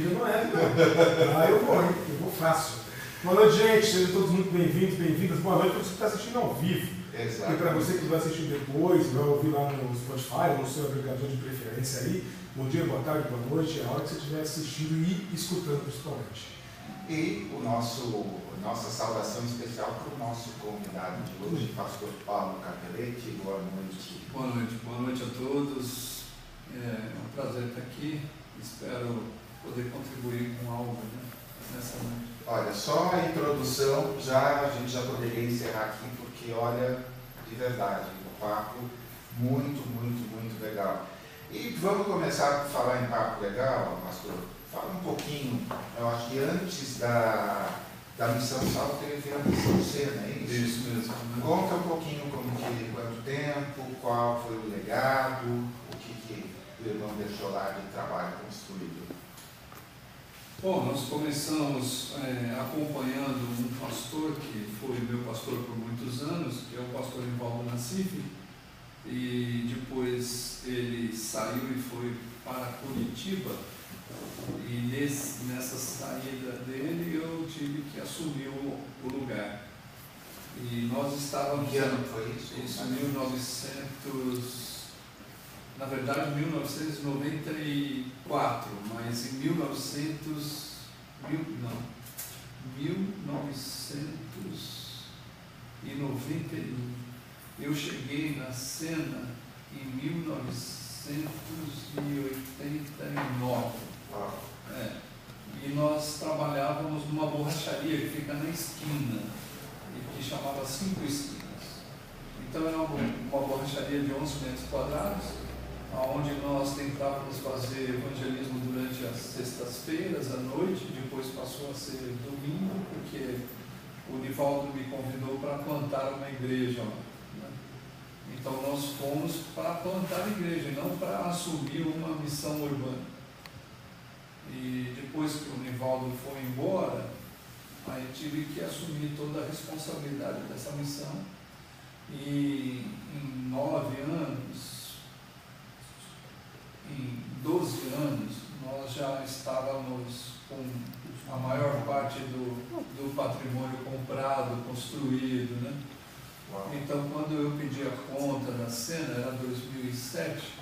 não é, não. Ah, eu vou, hein? Eu vou fácil. Boa noite, gente. Sejam todos muito bem-vindos, bem-vindas. Boa noite para você que está assistindo ao vivo. Exato. E para você que vai assistir depois, vai ouvir lá no Spotify ou no seu agregador de preferência aí. Bom dia, boa tarde, boa noite. É a hora que você estiver assistindo e escutando principalmente. E o nosso, nossa saudação especial para o nosso convidado de hoje, pastor Paulo Capelletti. Boa noite. Boa noite, boa noite a todos. É um prazer estar aqui. Espero poder contribuir com algo né, nessa noite. Olha, só a introdução, já, a gente já poderia encerrar aqui, porque olha, de verdade, o papo muito, muito, muito legal. E vamos começar a falar em papo legal, pastor. Fala um pouquinho, eu acho que antes da, da missão Sal teve a missão C, não é isso? Isso mesmo. né? Conta um pouquinho como que, quanto tempo, qual foi o legado, o que, que o irmão deixou lá de trabalho construído. Bom, nós começamos é, acompanhando um pastor que foi meu pastor por muitos anos, que é o pastor Evaldo Nassif, e depois ele saiu e foi para Curitiba, e nesse, nessa saída dele eu tive que assumir o, o lugar. E nós estávamos. Que ano foi isso? Isso, 1900, na verdade 1994, mas em 1900, mil, não, 1991, eu cheguei na cena em 1989. Uau. É, e nós trabalhávamos numa borracharia que fica na esquina, e que chamava Cinco Esquinas. Então era uma, uma borracharia de 11 metros quadrados, onde nós tentávamos fazer evangelismo durante as sextas-feiras à noite, depois passou a ser domingo, porque o Nivaldo me convidou para plantar uma igreja né? Então nós fomos para plantar a igreja, não para assumir uma missão urbana. E depois que o Nivaldo foi embora, aí tive que assumir toda a responsabilidade dessa missão. E em nove anos, em 12 anos, nós já estávamos com a maior parte do, do patrimônio comprado, construído. Né? Então, quando eu pedi a conta da cena, era 2007,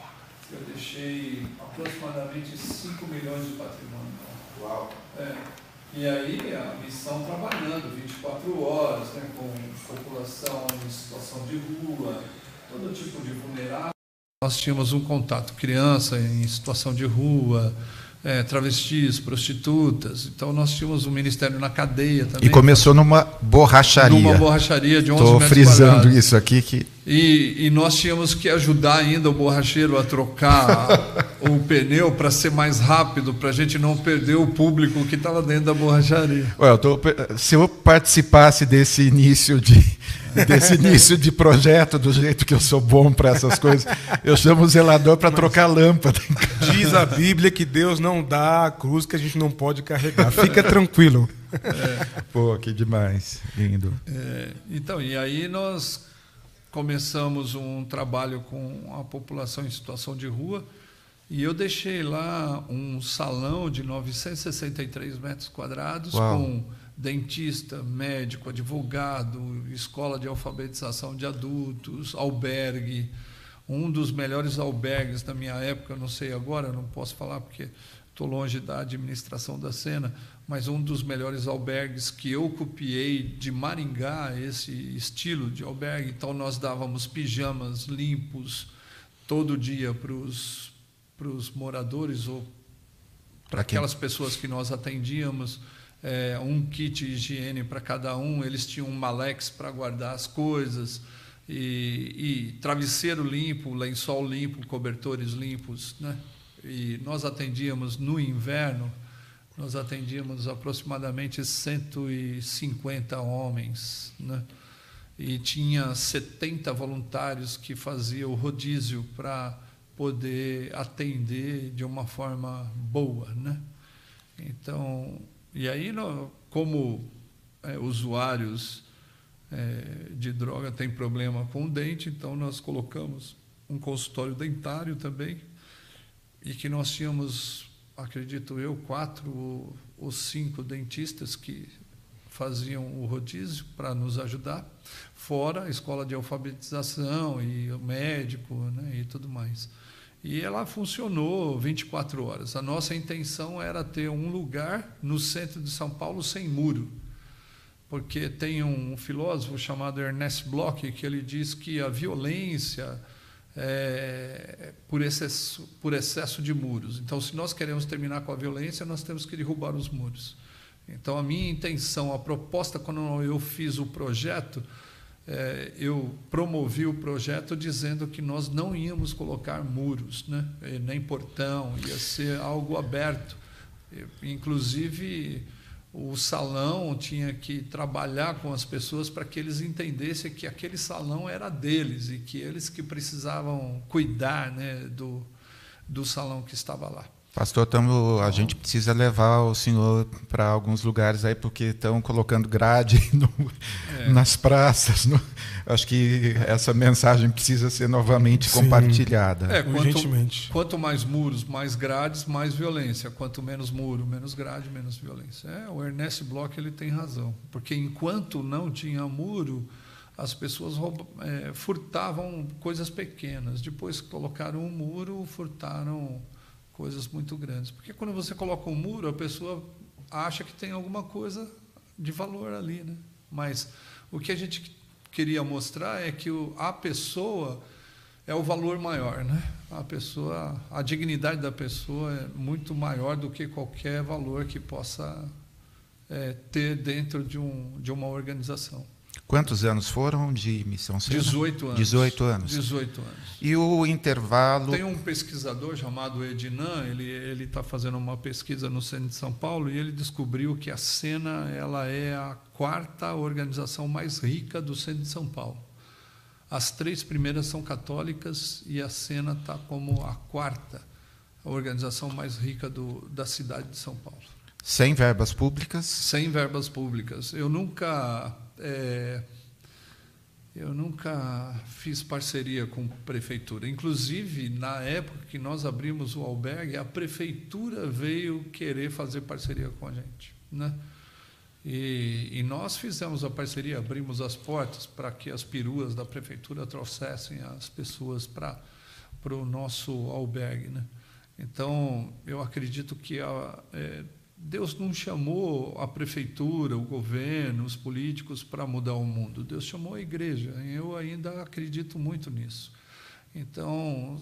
eu deixei aproximadamente 5 milhões de patrimônio. Uau. É. E aí a missão trabalhando 24 horas, né, com população em situação de rua, todo tipo de vulnerável. Nós tínhamos um contato criança em situação de rua, é, travestis, prostitutas. Então nós tínhamos um ministério na cadeia também. E começou numa borracharia. numa borracharia de 11 Estou metros frisando quadrados. isso aqui que E, e nós tínhamos que ajudar ainda o borracheiro a trocar o pneu para ser mais rápido, para a gente não perder o público que estava dentro da borracharia. Ué, eu tô- se eu participasse desse início de desse início de projeto do jeito que eu sou bom para essas coisas, eu chamo o zelador para trocar lâmpada. Diz a Bíblia que Deus não dá a cruz que a gente não pode carregar. Fica tranquilo. Pô, que demais, lindo. É, então, e aí nós começamos um trabalho com a população em situação de rua e eu deixei lá um salão de 963 metros quadrados Uau. com dentista, médico, advogado, escola de alfabetização de adultos, albergue, um dos melhores albergues da minha época, não sei agora, não posso falar porque estou longe da administração da cena, mas um dos melhores albergues que eu copiei de Maringá, esse estilo de albergue. Então, nós dávamos pijamas limpos todo dia para os moradores ou para aquelas pessoas que nós atendíamos, é, um kit de higiene para cada um, eles tinham um malex para guardar as coisas, e, e, travesseiro limpo, lençol limpo, cobertores limpos. Né? E nós atendíamos no inverno, nós atendíamos aproximadamente 150 homens. Né? E tinha 70 voluntários que faziam o rodízio para poder atender de uma forma boa, né? Então, e aí, como é, usuários é, de droga têm problema com o dente, então nós colocamos um consultório dentário também, e que nós tínhamos, acredito eu, quatro ou cinco dentistas que faziam o rodízio para nos ajudar, fora a escola de alfabetização e o médico né, e tudo mais. E ela funcionou 24 horas. A nossa intenção era ter um lugar no centro de São Paulo sem muro. Porque tem um filósofo chamado Ernest Bloch que ele diz que a violência é por excesso, por excesso de muros. Então, se nós queremos terminar com a violência, nós temos que derrubar os muros. Então, a minha intenção, a proposta, quando eu fiz o projeto, é, eu promovi o projeto dizendo que nós não íamos colocar muros, né? nem portão, ia ser algo aberto. Inclusive, o salão tinha que trabalhar com as pessoas para que eles entendessem que aquele salão era deles e que eles que precisavam cuidar né, do, do salão que estava lá. Pastor, tamo, a gente precisa levar o senhor para alguns lugares aí, porque estão colocando grade no, é. nas praças. No, acho que essa mensagem precisa ser novamente Sim. compartilhada. É, quanto, quanto, mais muros, mais grades, mais violência. Quanto menos muro, menos grade, menos violência. É, o Ernest Bloch ele tem razão. Porque enquanto não tinha muro, as pessoas é, furtavam coisas pequenas. Depois que colocaram um muro, furtaram coisas muito grandes. Porque quando você coloca um muro, a pessoa acha que tem alguma coisa de valor ali, né? Mas o que a gente queria mostrar é que a pessoa é o valor maior, né? A pessoa, a dignidade da pessoa é muito maior do que qualquer valor que possa é, ter dentro de, um, de uma organização. Quantos anos foram de missão Sena? 18 anos. 18 anos. 18 anos. E o intervalo. Tem um pesquisador chamado Edinan, ele está fazendo uma pesquisa no Centro de São Paulo e ele descobriu que a Sena ela é a quarta organização mais rica do Centro de São Paulo. As três primeiras são católicas e a Sena está como a quarta a organização mais rica do, da cidade de São Paulo. Sem verbas públicas? Sem verbas públicas. Eu nunca é, eu nunca fiz parceria com prefeitura. Inclusive, na época que nós abrimos o albergue, a prefeitura veio querer fazer parceria com a gente. Né? E, e nós fizemos a parceria, abrimos as portas para que as peruas da prefeitura trouxessem as pessoas para o nosso albergue. Né? Então, eu acredito que a, é, Deus não chamou a prefeitura, o governo, os políticos para mudar o mundo. Deus chamou a igreja. Eu ainda acredito muito nisso. Então,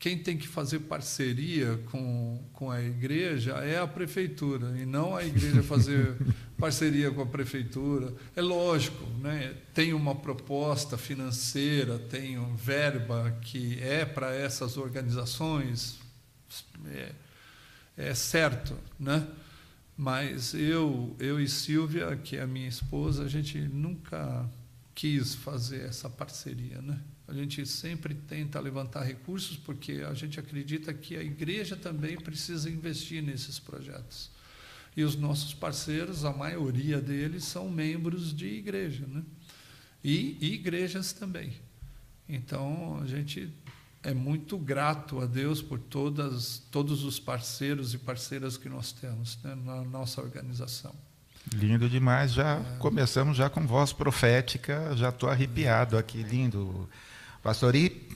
quem tem que fazer parceria com, com a igreja é a prefeitura, e não a igreja fazer parceria com a prefeitura. É lógico, né? tem uma proposta financeira, tem verba que é para essas organizações, é, é certo, né? Mas eu, eu e Silvia, que é a minha esposa, a gente nunca quis fazer essa parceria, né? A gente sempre tenta levantar recursos porque a gente acredita que a igreja também precisa investir nesses projetos. E os nossos parceiros, a maioria deles são membros de igreja, né? E, e igrejas também. Então, a gente é muito grato a Deus por todas, todos os parceiros e parceiras que nós temos né, na nossa organização. Lindo demais, já é. começamos já com voz profética, já estou arrepiado aqui, lindo. Pastor, e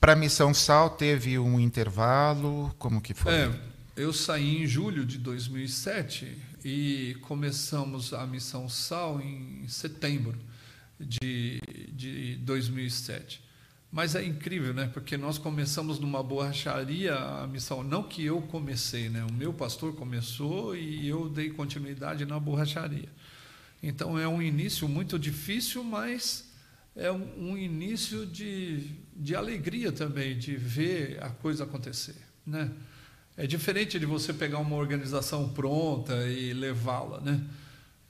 para a Missão Sal teve um intervalo, como que foi? É, eu saí em julho de 2007 e começamos a Missão Sal em setembro de, de 2007. Mas é incrível, né? Porque nós começamos numa borracharia a missão, não que eu comecei, né? O meu pastor começou e eu dei continuidade na borracharia. Então é um início muito difícil, mas é um, um início de, de alegria também, de ver a coisa acontecer, né? É diferente de você pegar uma organização pronta e levá-la, né?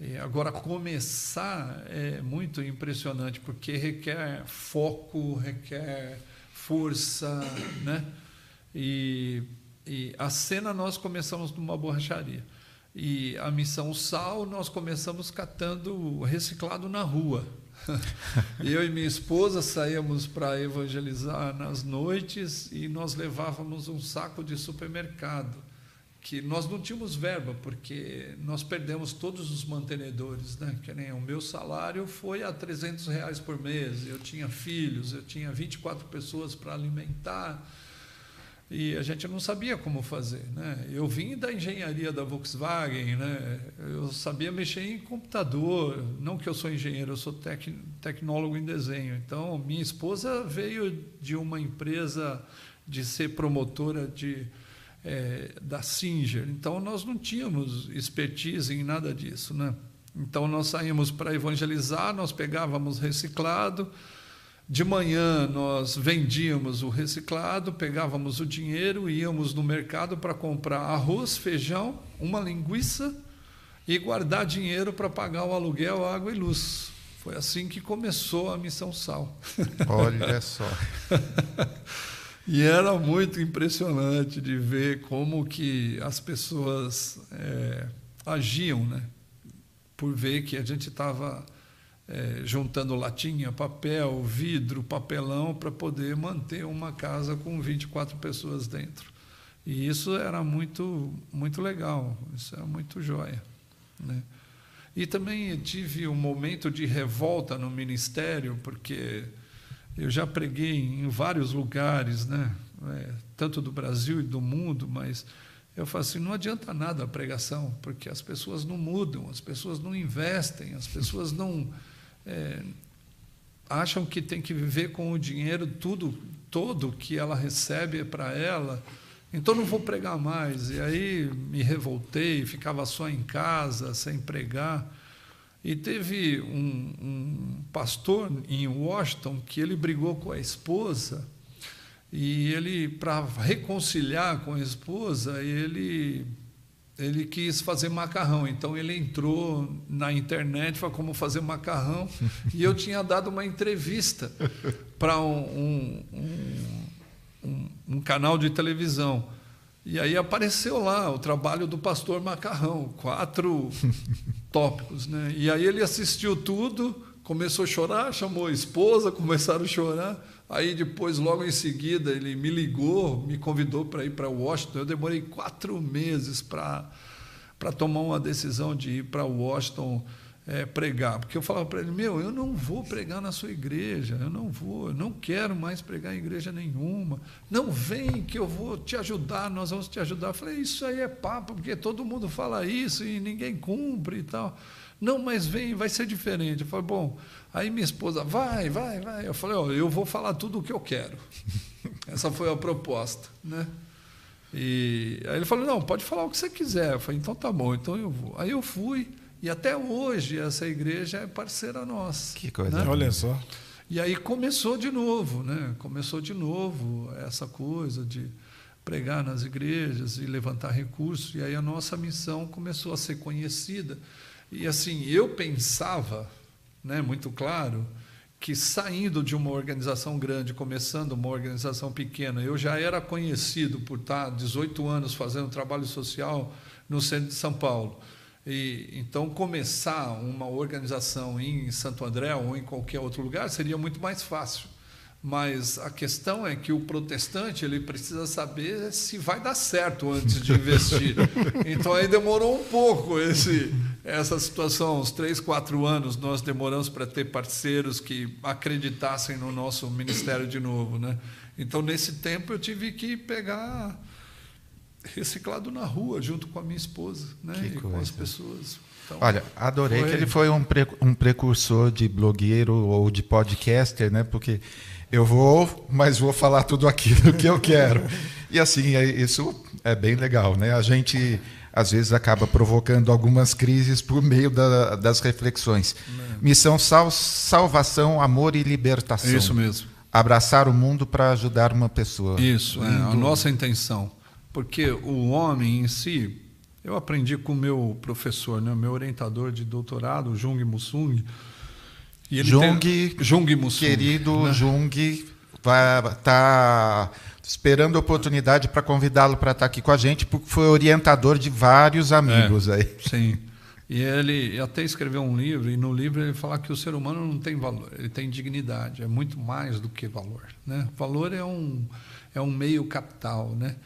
E agora, começar é muito impressionante, porque requer foco, requer força, né? E, e a cena nós começamos numa borracharia. E a missão Sal nós começamos catando reciclado na rua. Eu e minha esposa saíamos para evangelizar nas noites e nós levávamos um saco de supermercado que nós não tínhamos verba, porque nós perdemos todos os mantenedores, né? Que nem o meu salário foi a 300 reais por mês, eu tinha filhos, eu tinha 24 pessoas para alimentar, e a gente não sabia como fazer, né? Eu vim da engenharia da Volkswagen, né? Eu sabia mexer em computador, não que eu sou engenheiro, eu sou tec, tecnólogo em desenho. Então, minha esposa veio de uma empresa de ser promotora de é, da Singer. Então, nós não tínhamos expertise em nada disso. Né? Então, nós saímos para evangelizar, nós pegávamos reciclado. De manhã, nós vendíamos o reciclado, pegávamos o dinheiro, íamos no mercado para comprar arroz, feijão, uma linguiça e guardar dinheiro para pagar o aluguel, água e luz. Foi assim que começou a Missão Sal. Olha só. E era muito impressionante de ver como que as pessoas é, agiam, né? Por ver que a gente estava é, juntando latinha, papel, vidro, papelão para poder manter uma casa com 24 pessoas dentro. E isso era muito, muito legal, isso é muito joia. Né? E também tive um momento de revolta no ministério, porque eu já preguei em vários lugares, né? É, tanto do Brasil e do mundo, mas eu falo assim: não adianta nada a pregação, porque as pessoas não mudam, as pessoas não investem, as pessoas não. É, acham que tem que viver com o dinheiro tudo todo que ela recebe é para ela então não vou pregar mais e aí me revoltei ficava só em casa sem pregar e teve um, um, pastor em Washington que ele brigou com a esposa e ele para reconciliar com a esposa ele ele quis fazer macarrão, então ele entrou na internet para como fazer macarrão e eu tinha dado uma entrevista para um, um, um, um canal de televisão. E aí apareceu lá o trabalho do pastor Macarrão, quatro tópicos. Né? E aí ele assistiu tudo, começou a chorar, chamou a esposa, começaram a chorar. Aí depois, logo em seguida, ele me ligou, me convidou para ir para Washington. Eu demorei quatro meses para tomar uma decisão de ir para Washington é, pregar, porque eu falava para ele: Meu, eu não vou pregar na sua igreja, eu não vou, eu não quero mais pregar em igreja nenhuma. Não vem que eu vou te ajudar, nós vamos te ajudar. Eu falei: Isso aí é papo, porque todo mundo fala isso e ninguém cumpre e tal. Não, mas vem, vai ser diferente. Eu falei: Bom, aí minha esposa, vai, vai, vai. Eu falei: Ó, eu vou falar tudo o que eu quero. Essa foi a proposta, né? E aí ele falou: Não, pode falar o que você quiser. Eu falei: Então tá bom, então eu vou. Aí eu fui. E até hoje essa igreja é parceira nossa. Que coisa. Né? Olha só. E aí começou de novo, né? Começou de novo essa coisa de pregar nas igrejas e levantar recursos. E aí a nossa missão começou a ser conhecida. E assim, eu pensava, né, muito claro, que saindo de uma organização grande, começando uma organização pequena, eu já era conhecido por estar 18 anos fazendo trabalho social no centro de São Paulo. E, então, começar uma organização em Santo André ou em qualquer outro lugar seria muito mais fácil. Mas a questão é que o protestante ele precisa saber se vai dar certo antes de investir. Então aí demorou um pouco esse, essa situação, uns três, quatro anos nós demoramos para ter parceiros que acreditassem no nosso ministério de novo, né? Então nesse tempo eu tive que pegar reciclado na rua junto com a minha esposa, né? Que e coisa. com as pessoas. Então, Olha, adorei foi- que ele foi um, pre- um precursor de blogueiro ou de podcaster, né? Porque eu vou, mas vou falar tudo aquilo que eu quero. E assim, é- isso é bem legal, né? A gente às vezes acaba provocando algumas crises por meio da- das reflexões. Missão sal, salvação, amor e libertação. É isso mesmo. Abraçar o mundo para ajudar uma pessoa. Isso, é a nossa intenção. Porque o homem em si, eu aprendi com o meu professor, né, meu orientador de doutorado, Jung Musung. E ele Jung, tem, Jung Musung. Querido né? Jung, vai estar esperando a oportunidade para convidá-lo para estar aqui com a gente, porque foi orientador de vários amigos aí. Sim. E ele até escreveu um livro, e no livro ele fala que o ser humano não tem valor, ele tem dignidade, é muito mais do que valor. Né? Valor é um, é um meio capital, né?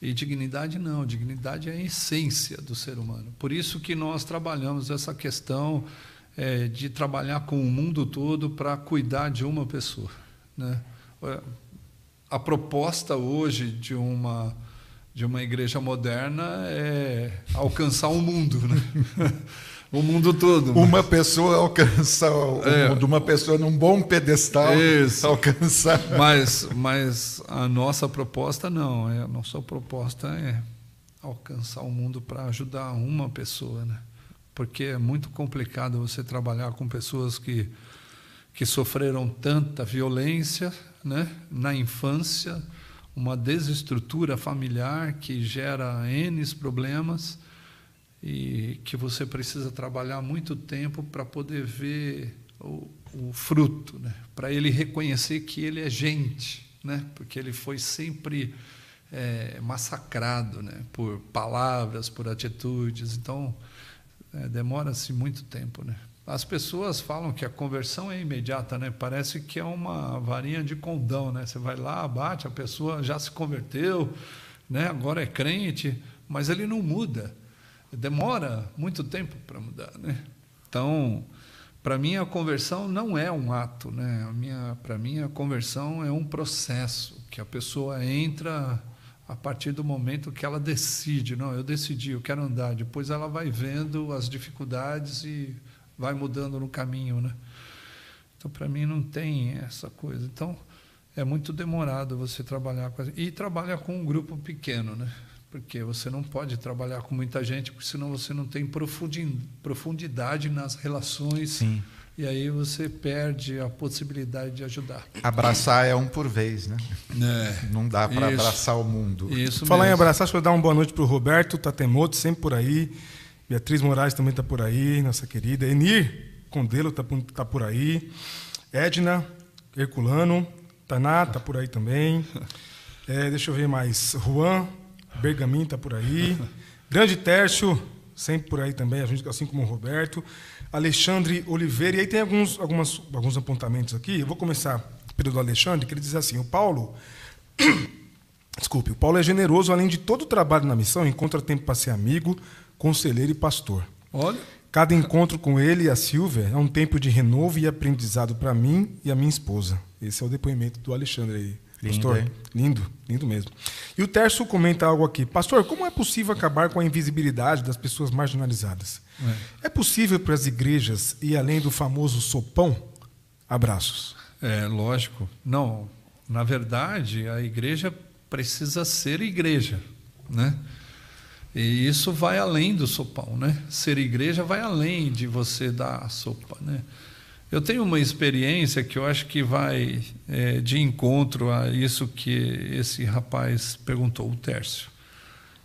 e dignidade não, dignidade é a essência do ser humano. Por isso que nós trabalhamos essa questão é, de trabalhar com o mundo todo para cuidar de uma pessoa. Né? A proposta hoje de uma de uma igreja moderna é alcançar o mundo, né? o mundo todo. Uma pessoa alcança o É. mundo, uma pessoa num bom pedestal Isso. alcançar. Mas, mas a nossa proposta não, é, a nossa proposta é alcançar o mundo para ajudar uma pessoa, né? Porque é muito complicado você trabalhar com pessoas que que sofreram tanta violência, né, na infância, uma desestrutura familiar que gera N problemas e que você precisa trabalhar muito tempo para poder ver o, o fruto, né? para ele reconhecer que ele é gente, né? porque ele foi sempre é, massacrado né? por palavras, por atitudes. Então, é, demora-se muito tempo. Né? As pessoas falam que a conversão é imediata, né? Parece que é uma varinha de condão, né? Você vai lá, bate, a pessoa já se converteu, né? Agora é crente, mas ele não muda. Demora muito tempo para mudar, né? Então, para mim a conversão não é um ato, né? A minha, para mim a conversão é um processo que a pessoa entra a partir do momento que ela decide, não, eu decidi, eu quero andar. Depois ela vai vendo as dificuldades e vai mudando no caminho, né? Então, para mim, não tem essa coisa. Então, é muito demorado você trabalhar com... E trabalha com um grupo pequeno, né? Porque você não pode trabalhar com muita gente, porque senão você não tem profundi- profundidade nas relações. Sim. E aí você perde a possibilidade de ajudar. Abraçar é um por vez, né? É, Não dá para abraçar o mundo. isso Falar em mesmo. abraçar, deixa eu dar uma boa noite para o Roberto Tatemoto, sempre por aí. Beatriz Moraes também está por aí, nossa querida. Enir Condelo está tá por aí. Edna Herculano. Taná está por aí também. É, deixa eu ver mais. Juan Bergamin está por aí. Grande Tércio, sempre por aí também, a gente, assim como o Roberto. Alexandre Oliveira. E aí tem alguns, algumas, alguns apontamentos aqui. Eu vou começar pelo do Alexandre, que ele diz assim: o Paulo Desculpe, o Paulo é generoso, além de todo o trabalho na missão, encontra tempo para ser amigo, conselheiro e pastor. Olha, Cada encontro com ele e a Silvia é um tempo de renovo e aprendizado para mim e a minha esposa. Esse é o depoimento do Alexandre aí. Lindo, pastor, hein? lindo, lindo mesmo. E o Terço comenta algo aqui. Pastor, como é possível acabar com a invisibilidade das pessoas marginalizadas? É, possível para as igrejas ir além do famoso sopão? Abraços. É, lógico. Não, na verdade, a igreja precisa ser igreja, né? E isso vai além do sopão, né? Ser igreja vai além de você dar a sopa, né? Eu tenho uma experiência que eu acho que vai é, de encontro a isso que esse rapaz perguntou, o Tércio.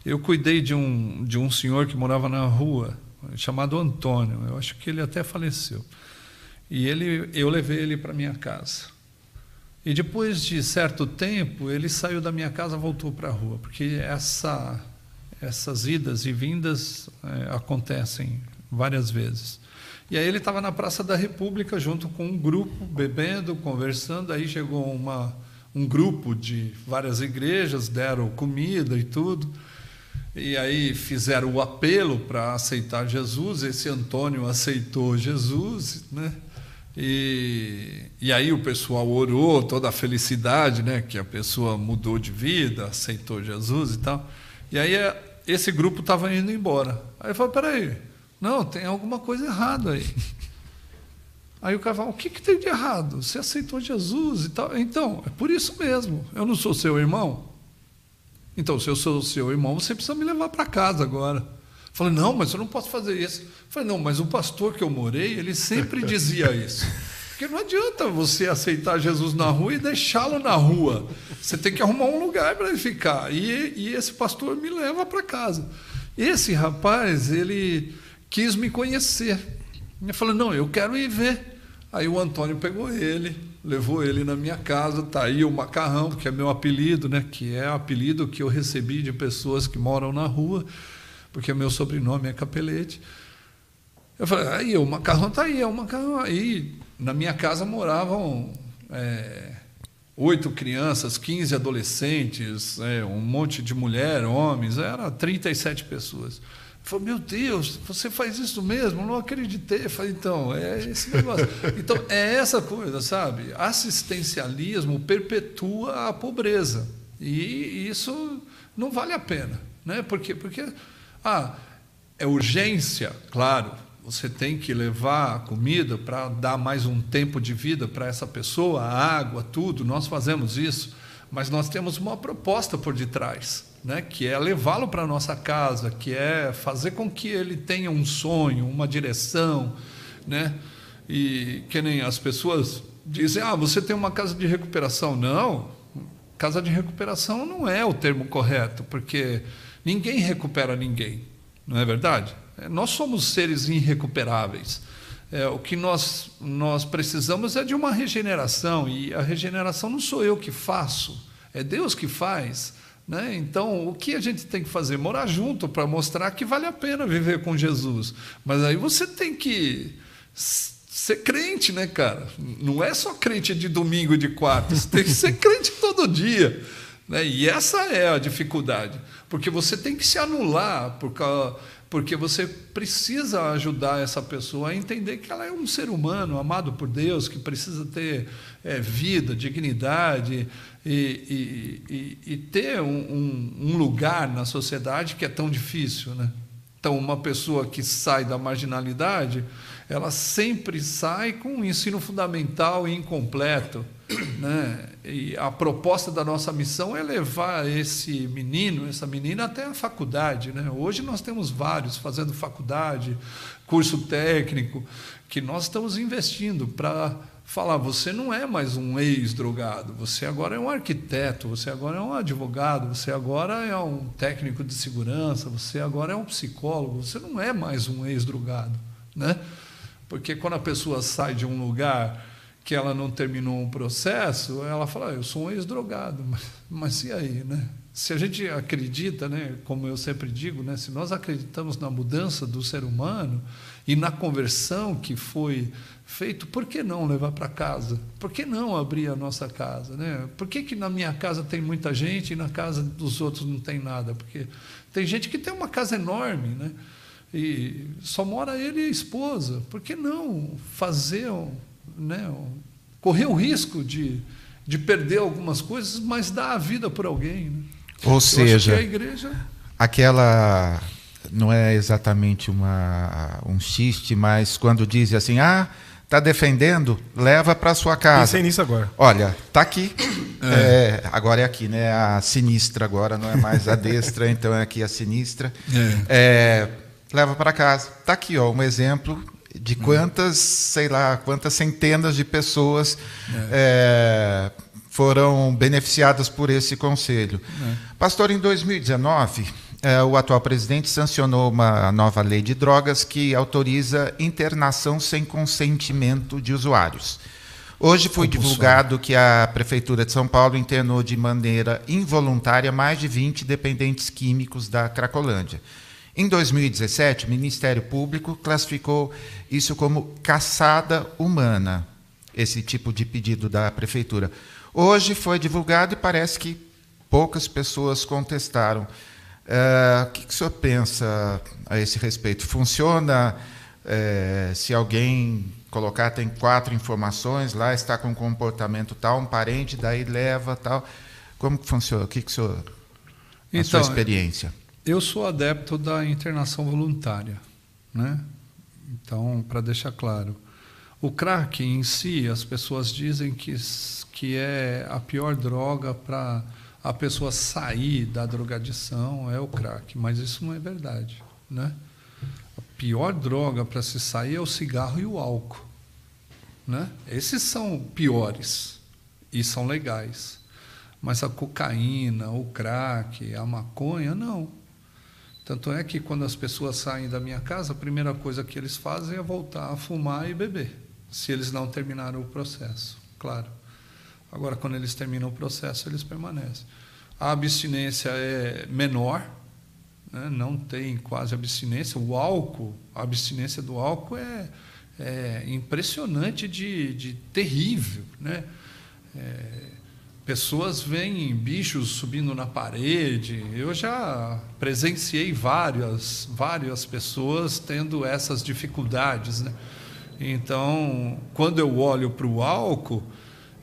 Eu cuidei de um, de um senhor que morava na rua, chamado Antônio. Eu acho que ele até faleceu. E ele, eu levei ele para minha casa. E depois de certo tempo, ele saiu da minha casa e voltou para a rua, porque essa, essas idas e vindas é, acontecem várias vezes. E aí ele estava na Praça da República junto com um grupo, bebendo, conversando. Aí chegou uma, um grupo de várias igrejas, deram comida e tudo. E aí fizeram o apelo para aceitar Jesus. Esse Antônio aceitou Jesus, né? E, e aí o pessoal orou, toda a felicidade, né? Que a pessoa mudou de vida, aceitou Jesus e tal. E aí esse grupo estava indo embora. Aí eu falei, peraí, não, tem alguma coisa errada aí. Aí o cara fala, o que, que tem de errado? Você aceitou Jesus e tal. Então, é por isso mesmo. Eu não sou seu irmão. Então, se eu sou seu irmão, você precisa me levar para casa agora. Falei, não, mas eu não posso fazer isso. Falei, não, mas o pastor que eu morei, ele sempre dizia isso. Porque não adianta você aceitar Jesus na rua e deixá-lo na rua. Você tem que arrumar um lugar para ele ficar. E, e esse pastor me leva para casa. Esse rapaz, ele quis me conhecer. Eu falei, não, eu quero ir ver. Aí o Antônio pegou ele, levou ele na minha casa, tá aí o macarrão, que é meu apelido, né? Que é apelido que eu recebi de pessoas que moram na rua, porque meu sobrenome é Capelete. Eu falei, aí o macarrão tá aí, é o macarrão. Aí na minha casa moravam é, oito crianças, 15 adolescentes, é, um monte de mulher, homens, era 37 pessoas. Falei, meu Deus, você faz isso mesmo? Não acreditei. Falei, então, é esse negócio. Então, é essa coisa, sabe? Assistencialismo perpetua a pobreza. E isso não vale a pena. Né? Por quê? Porque, ah, é urgência, claro, você tem que levar a comida para dar mais um tempo de vida para essa pessoa, a água, tudo, nós fazemos isso, mas nós temos uma proposta por detrás, né, que é levá-lo para a nossa casa, que é fazer com que ele tenha um sonho, uma direção, né? E que nem as pessoas dizem: "Ah, você tem uma casa de recuperação". Não. Casa de recuperação não é o termo correto, porque ninguém recupera ninguém, não é verdade? É, nós somos seres irrecuperáveis. É, o que nós, nós precisamos é de uma regeneração, e a regeneração não sou eu que faço, é Deus que faz. Né? Então, o que a gente tem que fazer? Morar junto para mostrar que vale a pena viver com Jesus. Mas aí você tem que ser crente, né, cara? Não é só crente de domingo e de quarta, você tem que ser crente todo dia. Né? E essa é a dificuldade, porque você tem que se anular por causa porque você precisa ajudar essa pessoa a entender que ela é um ser humano amado por Deus, que precisa ter é, vida, dignidade e, e, e, e ter um, um, um, lugar na sociedade que é tão difícil. Né? Então, uma pessoa que sai da marginalidade, ela sempre sai com um ensino fundamental incompleto. Né? E a proposta da nossa missão é levar esse menino, essa menina até a faculdade. Né? Hoje nós temos vários fazendo faculdade, curso técnico, que nós estamos investindo para falar: você não é mais um ex-drogado, você agora é um arquiteto, você agora é um advogado, você agora é um técnico de segurança, você agora é um psicólogo, você não é mais um ex-drogado. Né? Porque quando a pessoa sai de um lugar que ela não terminou um processo, ela fala, ah, eu sou um ex-drogado, mas, mas e aí, né? Se a gente acredita, né, como eu sempre digo, né, se nós acreditamos na mudança do ser humano e na conversão que foi feito, por que não levar para casa? Por que não abrir a nossa casa? Né? Por que, que na minha casa tem muita gente e na casa dos outros não tem nada? Porque tem gente que tem uma casa enorme, né? E só mora ele e a esposa. Por que não fazer né, correr o risco de, de perder algumas coisas, mas dar a vida por alguém. Né? Ou Eu seja, a igreja... aquela não é exatamente uma, um xiste, mas quando dizem assim, ah, está defendendo, leva para sua casa. Pensei nisso agora. Olha, tá aqui. É. É, agora é aqui, né? A sinistra agora não é mais a destra, então é aqui a sinistra. É. leva para casa. Tá aqui, ó, um exemplo de quantas, sei lá, quantas centenas de pessoas é. É, foram beneficiadas por esse conselho. É. Pastor, em 2019, é, o atual presidente sancionou uma nova lei de drogas que autoriza internação sem consentimento de usuários. Hoje foi divulgado que a Prefeitura de São Paulo internou de maneira involuntária mais de 20 dependentes químicos da Cracolândia. Em 2017, o Ministério Público classificou isso como caçada humana, esse tipo de pedido da prefeitura. Hoje foi divulgado e parece que poucas pessoas contestaram. Uh, o que, que o senhor pensa a esse respeito? Funciona uh, se alguém colocar, tem quatro informações, lá está com um comportamento tal, um parente, daí leva tal. Como que funciona? O que, que o senhor. A então, sua experiência. Eu sou adepto da internação voluntária, né? Então, para deixar claro, o crack em si, as pessoas dizem que, que é a pior droga para a pessoa sair da drogadição é o crack, mas isso não é verdade, né? A pior droga para se sair é o cigarro e o álcool, né? Esses são piores e são legais, mas a cocaína, o crack, a maconha, não. Tanto é que quando as pessoas saem da minha casa, a primeira coisa que eles fazem é voltar a fumar e beber, se eles não terminaram o processo, claro. Agora, quando eles terminam o processo, eles permanecem. A abstinência é menor, né? não tem quase abstinência. O álcool, a abstinência do álcool é, é impressionante de, de terrível. Né? É, pessoas veem bichos subindo na parede. Eu já presenciei várias, várias pessoas tendo essas dificuldades. Né? Então, quando eu olho para o álcool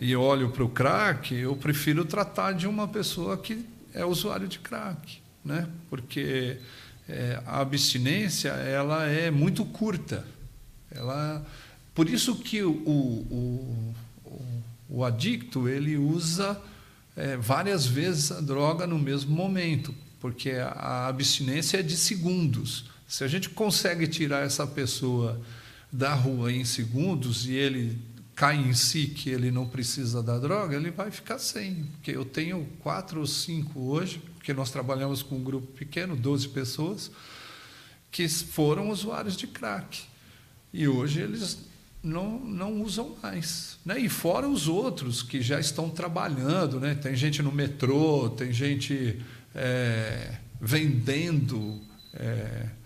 e olho para o crack, eu prefiro tratar de uma pessoa que é usuário de crack, né? Porque é, a abstinência ela é muito curta. Ela, por isso que o, o, o, adicto ele usa é, várias vezes a droga no mesmo momento, porque a abstinência é de segundos. Se a gente consegue tirar essa pessoa da rua em segundos e ele cai em si que ele não precisa da droga, ele vai ficar sem. Porque eu tenho quatro ou cinco hoje, porque nós trabalhamos com um grupo pequeno, 12 pessoas, que foram usuários de crack. E hoje eles não, não usam mais. Né? E fora os outros que já estão trabalhando. Né? Tem gente no metrô, tem gente é, vendendo. É,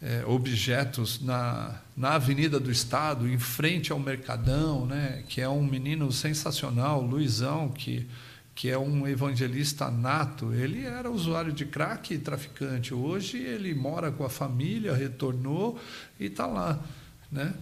é, objetos na, na Avenida do Estado, em frente ao Mercadão, né, que é um menino sensacional, Luizão, que, que é um evangelista nato. Ele era usuário de crack e traficante. Hoje ele mora com a família, retornou e está lá. Né?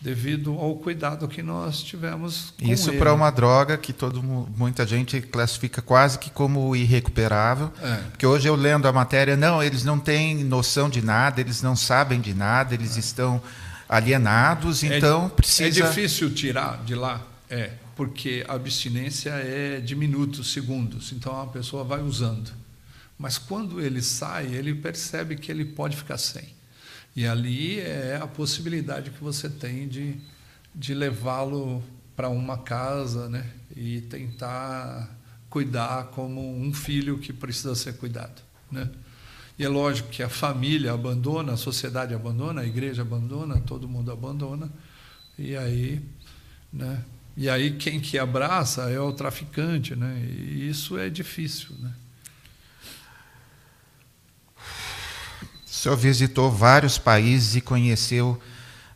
Devido ao cuidado que nós tivemos com Isso para uma droga que todo muita gente classifica quase que como irrecuperável. É. Porque hoje eu lendo a matéria, não, eles não têm noção de nada, eles não sabem de nada, eles é. estão alienados, é então é, precisa É difícil tirar de lá, é, porque a abstinência é de minutos, segundos, então a pessoa vai usando. Mas quando ele sai, ele percebe que ele pode ficar sem. E ali é a possibilidade que você tem de, de levá-lo para uma casa né? e tentar cuidar como um filho que precisa ser cuidado. Né? E é lógico que a família abandona, a sociedade abandona, a igreja abandona, todo mundo abandona. E aí, né? E aí quem que abraça é o traficante, né? E isso é difícil, né? O senhor visitou vários países e conheceu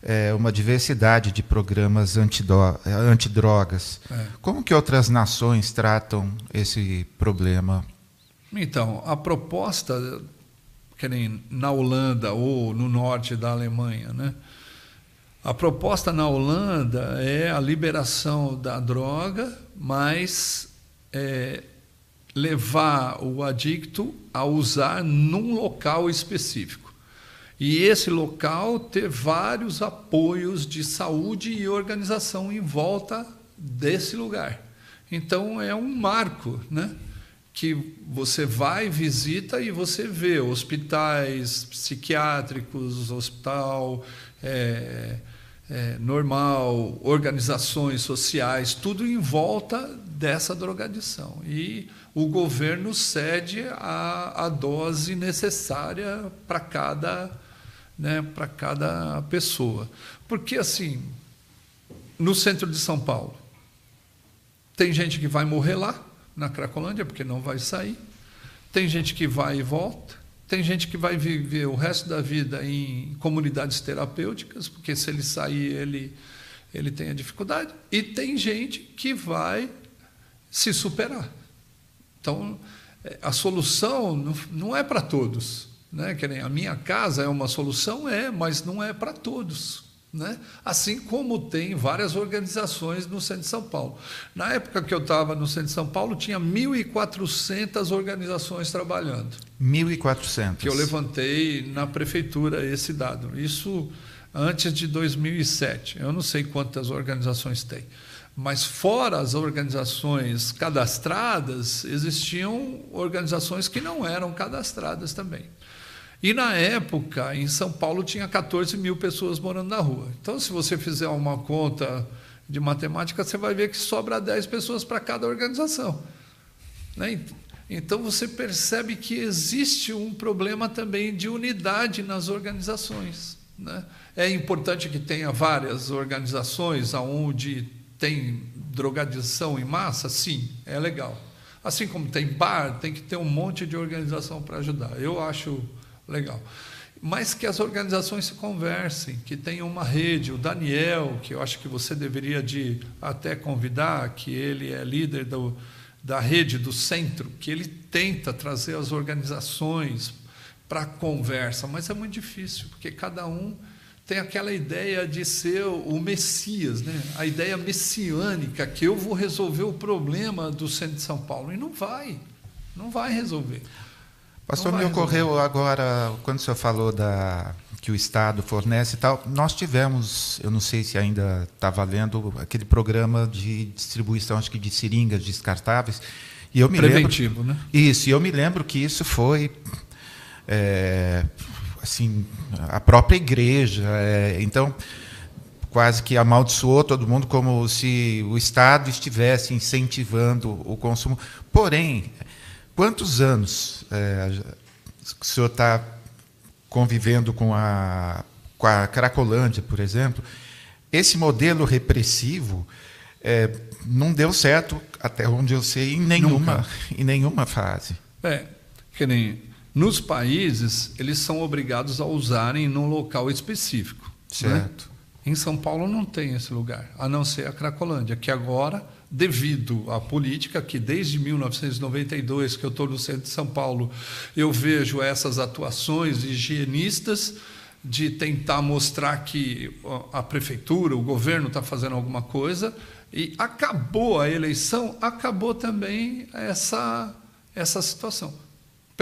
é, uma diversidade de programas antidrogas. É. Como que outras nações tratam esse problema? Então, a proposta, que nem na Holanda ou no norte da Alemanha, né? A proposta na Holanda é a liberação da droga, mas é, levar o adicto a usar num local específico. E esse local ter vários apoios de saúde e organização em volta desse lugar. Então é um marco, né? Que você vai, visita e você vê hospitais psiquiátricos, hospital é, é, normal, organizações sociais, tudo em volta dessa drogadição. E o governo cede a, a dose necessária para cada, né, para cada pessoa. Porque, assim, no centro de São Paulo, tem gente que vai morrer lá, na Cracolândia, porque não vai sair. Tem gente que vai e volta. Tem gente que vai viver o resto da vida em comunidades terapêuticas, porque se ele sair, ele, ele tem a dificuldade. E tem gente que vai se superar. Então, a solução não é para todos. Né? Que nem a minha casa é uma solução, é, mas não é para todos. Né? Assim como tem várias organizações no centro de São Paulo. Na época que eu estava no centro de São Paulo, tinha 1.400 organizações trabalhando. 1.400. Que eu levantei na prefeitura esse dado. Isso antes de 2007. Eu não sei quantas organizações tem. Mas fora as organizações cadastradas, existiam organizações que não eram cadastradas também. E na época, em São Paulo, tinha 14 mil pessoas morando na rua. Então, se você fizer uma conta de matemática, você vai ver que sobra 10 pessoas para cada organização. Né? Então, você percebe que existe um problema também de unidade nas organizações. Né? É importante que tenha várias organizações onde tem drogadição em massa? Sim, é legal. Assim como tem bar, tem que ter um monte de organização para ajudar. Eu acho legal. Mas que as organizações se conversem, que tenham uma rede. O Daniel, que eu acho que você deveria de até convidar, que ele é líder do, da rede do centro, que ele tenta trazer as organizações para a conversa, mas é muito difícil, porque cada um tem aquela ideia de ser o Messias, né? a ideia messiânica, que eu vou resolver o problema do centro de São Paulo. E não vai, não vai resolver. Pastor, me ocorreu resolver. agora, quando o senhor falou da, que o Estado fornece e tal, nós tivemos, eu não sei se ainda está valendo, aquele programa de distribuição, acho que de seringas descartáveis. E eu me Preventivo, lembro, né? Isso, e eu me lembro que isso foi. É, assim, a própria igreja. É, então, quase que amaldiçoou todo mundo como se o Estado estivesse incentivando o consumo. Porém, quantos anos é, o senhor está convivendo com a, com a Cracolândia, por exemplo? Esse modelo repressivo é, não deu certo, até onde eu sei, em nenhuma, em nenhuma fase. É, que nem nos países, eles são obrigados a usarem num local específico. Né? Certo. Né? Em São Paulo não tem esse lugar, a não ser a Cracolândia, que agora, devido à política, que desde 1992 que eu estou no centro de São Paulo, eu vejo essas atuações higienistas de tentar mostrar que a prefeitura, o governo está fazendo alguma coisa, e acabou a eleição, acabou também essa, essa situação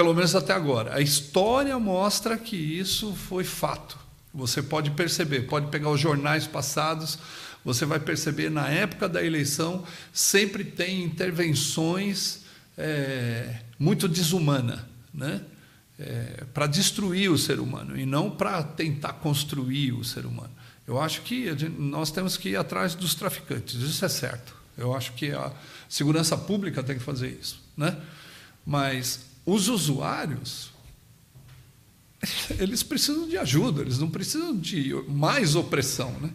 pelo menos até agora. A história mostra que isso foi fato. Você pode perceber, pode pegar os jornais passados, você vai perceber na época da eleição sempre tem intervenções é, muito desumana, né? É, para destruir o ser humano e não para tentar construir o ser humano. Eu acho que gente, nós temos que ir atrás dos traficantes, isso é certo. Eu acho que a segurança pública tem que fazer isso, né? Mas os usuários, eles precisam de ajuda, eles não precisam de mais opressão, né?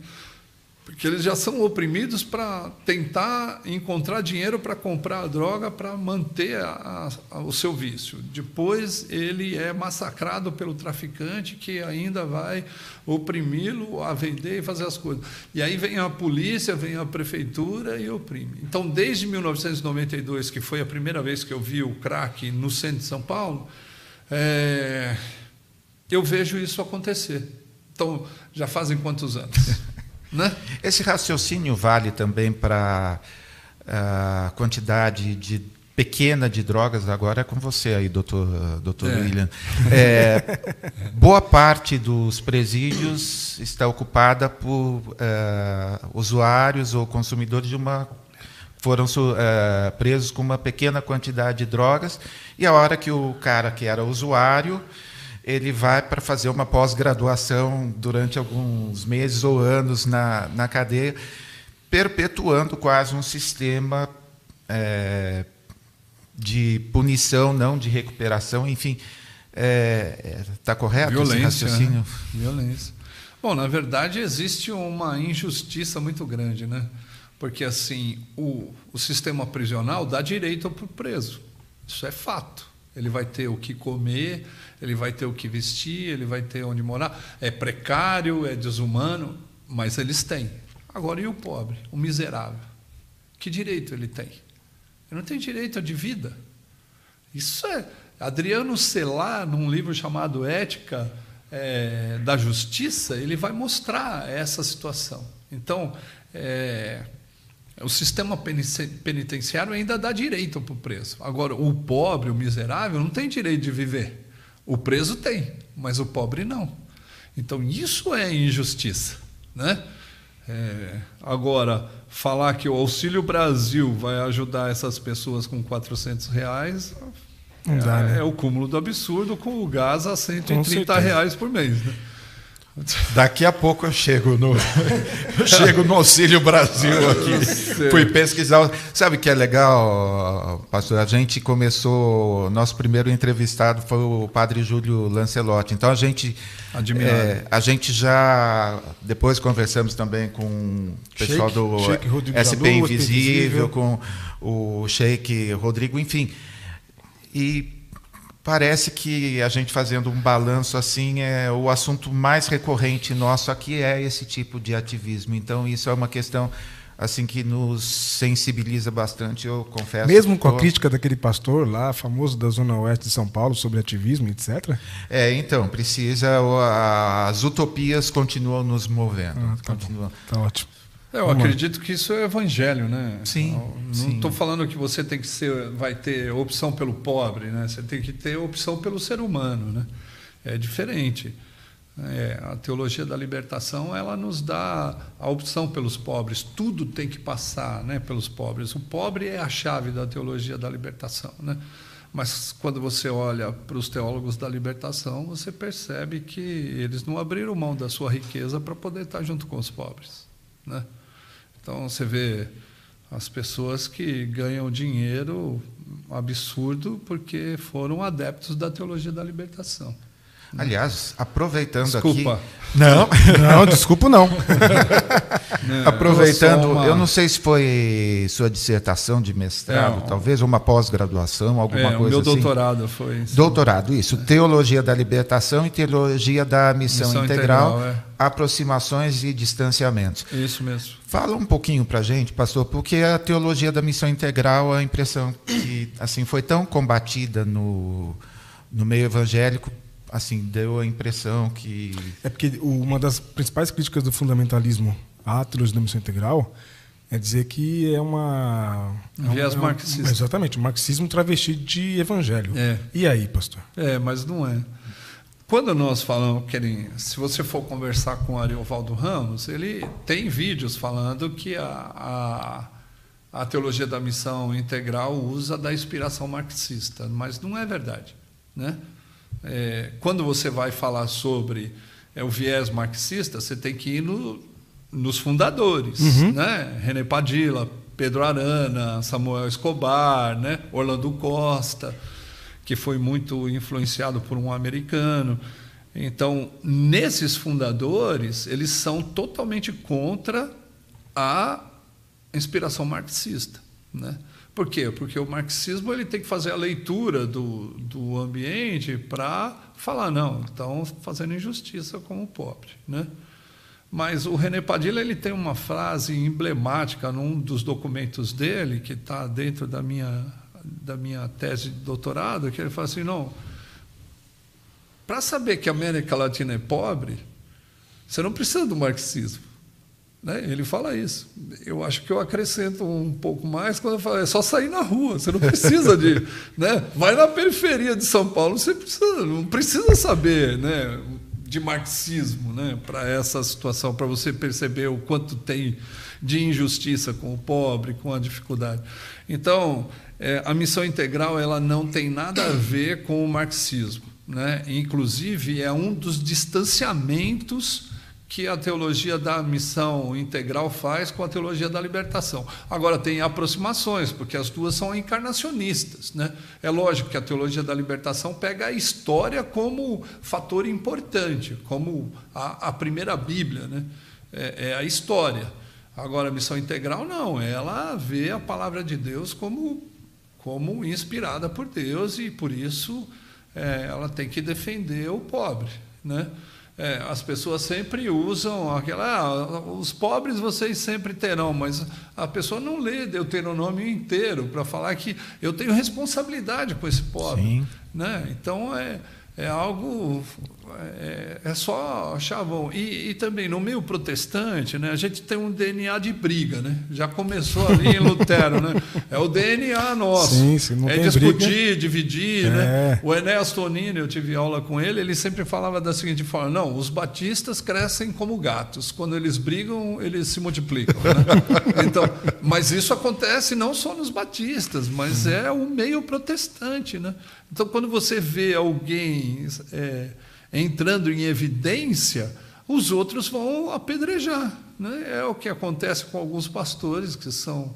Porque eles já são oprimidos para tentar encontrar dinheiro para comprar a droga para manter a, a, o seu vício. Depois ele é massacrado pelo traficante que ainda vai oprimi-lo a vender e fazer as coisas. E aí vem a polícia, vem a prefeitura e oprime. Então, desde 1992, que foi a primeira vez que eu vi o crack no centro de São Paulo, é, eu vejo isso acontecer. Então, já fazem quantos anos? Né? Esse raciocínio vale também para a quantidade de pequena de drogas, agora é com você aí, doutor, doutor é. William. É, boa parte dos presídios está ocupada por é, usuários ou consumidores de uma foram é, presos com uma pequena quantidade de drogas e a hora que o cara que era usuário ele vai para fazer uma pós-graduação durante alguns meses ou anos na, na cadeia, perpetuando quase um sistema é, de punição, não de recuperação, enfim. Está é, tá correto Violência, esse raciocínio? Né? Violência. Bom, na verdade, existe uma injustiça muito grande, né? Porque, assim, o, o sistema prisional dá direito para o preso. Isso é fato. Ele vai ter o que comer, ele vai ter o que vestir, ele vai ter onde morar. É precário, é desumano, mas eles têm. Agora, e o pobre, o miserável? Que direito ele tem? Ele não tem direito de vida. Isso é. Adriano Celar, num livro chamado Ética, é, da justiça, ele vai mostrar essa situação. Então, é, o sistema penitenciário ainda dá direito para o preso. Agora, o pobre, o miserável, não tem direito de viver. O preso tem, mas o pobre não. Então, isso é injustiça. Né? É, agora, falar que o Auxílio Brasil vai ajudar essas pessoas com 400 reais é, dá, né? é, o cúmulo do absurdo com o gás a 130 reais por mês. Né? Daqui a pouco eu chego no, eu chego no Auxílio Brasil aqui. Fui pesquisar. Sabe o que é legal, pastor? A gente começou. Nosso primeiro entrevistado foi o padre Júlio Lancelotti. Então a gente. É, a gente já. Depois conversamos também com o pessoal Sheik, do Sheik SP Invisível, com o Sheik Rodrigo, enfim. E Parece que a gente fazendo um balanço assim, é o assunto mais recorrente nosso aqui é esse tipo de ativismo. Então isso é uma questão assim que nos sensibiliza bastante, eu confesso. Mesmo com a crítica daquele pastor lá, famoso da zona oeste de São Paulo sobre ativismo, etc. É, então precisa as utopias continuam nos movendo. Ah, tá, continuam. tá ótimo. Eu Vamos acredito lá. que isso é evangelho, né? Sim. Não estou falando que você tem que ser, vai ter opção pelo pobre, né? Você tem que ter opção pelo ser humano, né? É diferente. É, a teologia da libertação ela nos dá a opção pelos pobres. Tudo tem que passar, né? Pelos pobres. O pobre é a chave da teologia da libertação, né? Mas quando você olha para os teólogos da libertação, você percebe que eles não abriram mão da sua riqueza para poder estar junto com os pobres, né? Então você vê as pessoas que ganham dinheiro absurdo porque foram adeptos da teologia da libertação. Aliás, aproveitando Desculpa. aqui. Não, não, desculpa não. não aproveitando, uma... eu não sei se foi sua dissertação de mestrado, é, talvez uma pós-graduação, alguma é, coisa meu assim. Meu doutorado foi. Isso. Doutorado, isso. Teologia da libertação e teologia da missão, missão integral, integral é. aproximações e distanciamentos. Isso mesmo. Fala um pouquinho para gente, pastor, porque a teologia da missão integral, a impressão que assim foi tão combatida no no meio evangélico assim, deu a impressão que. É porque uma das principais críticas do fundamentalismo à teologia da missão integral é dizer que é uma. Um viés é um, marxista. Exatamente, um marxismo travestido de evangelho. É. E aí, pastor? É, mas não é. Quando nós falamos, querem, se você for conversar com o Ariovaldo Ramos, ele tem vídeos falando que a, a, a teologia da missão integral usa da inspiração marxista, mas não é verdade. Né? É, quando você vai falar sobre é, o viés marxista, você tem que ir no, nos fundadores, uhum. né? René Padilla, Pedro Arana, Samuel Escobar, né? Orlando Costa, que foi muito influenciado por um americano. Então, nesses fundadores, eles são totalmente contra a inspiração marxista, né? Por quê? Porque o marxismo ele tem que fazer a leitura do, do ambiente para falar, não, estão fazendo injustiça com o pobre. Né? Mas o René Padilha ele tem uma frase emblemática num dos documentos dele, que está dentro da minha, da minha tese de doutorado, que ele fala assim, não, para saber que a América Latina é pobre, você não precisa do marxismo. Né? Ele fala isso. Eu acho que eu acrescento um pouco mais quando eu falo, é só sair na rua, você não precisa de. né? Vai na periferia de São Paulo, você precisa, não precisa saber né, de marxismo né, para essa situação, para você perceber o quanto tem de injustiça com o pobre, com a dificuldade. Então, é, a missão integral ela não tem nada a ver com o marxismo. Né? Inclusive, é um dos distanciamentos que a teologia da missão integral faz com a teologia da libertação. Agora, tem aproximações, porque as duas são encarnacionistas. Né? É lógico que a teologia da libertação pega a história como fator importante, como a, a primeira Bíblia, né? é, é a história. Agora, a missão integral, não, ela vê a palavra de Deus como, como inspirada por Deus e, por isso, é, ela tem que defender o pobre. Né? É, as pessoas sempre usam aquela. Ah, os pobres vocês sempre terão, mas a pessoa não lê Deuteronômio inteiro para falar que eu tenho responsabilidade com esse pobre. Sim. Né? Então é, é algo é, é, só chavão. E, e, também no meio protestante, né, a gente tem um DNA de briga, né? Já começou ali em Lutero, né? É o DNA nosso. Sim, sim, não é discutir, briga. dividir, É. né? O Enéas Tonini, eu tive aula com ele, ele sempre falava da seguinte forma: não, os batistas crescem como gatos. Quando eles brigam, eles se multiplicam. Né? Então, mas isso acontece não só nos batistas, mas é o meio protestante, né? Então, quando você vê alguém é, entrando em evidência, os outros vão apedrejar. Né? É o que acontece com alguns pastores que são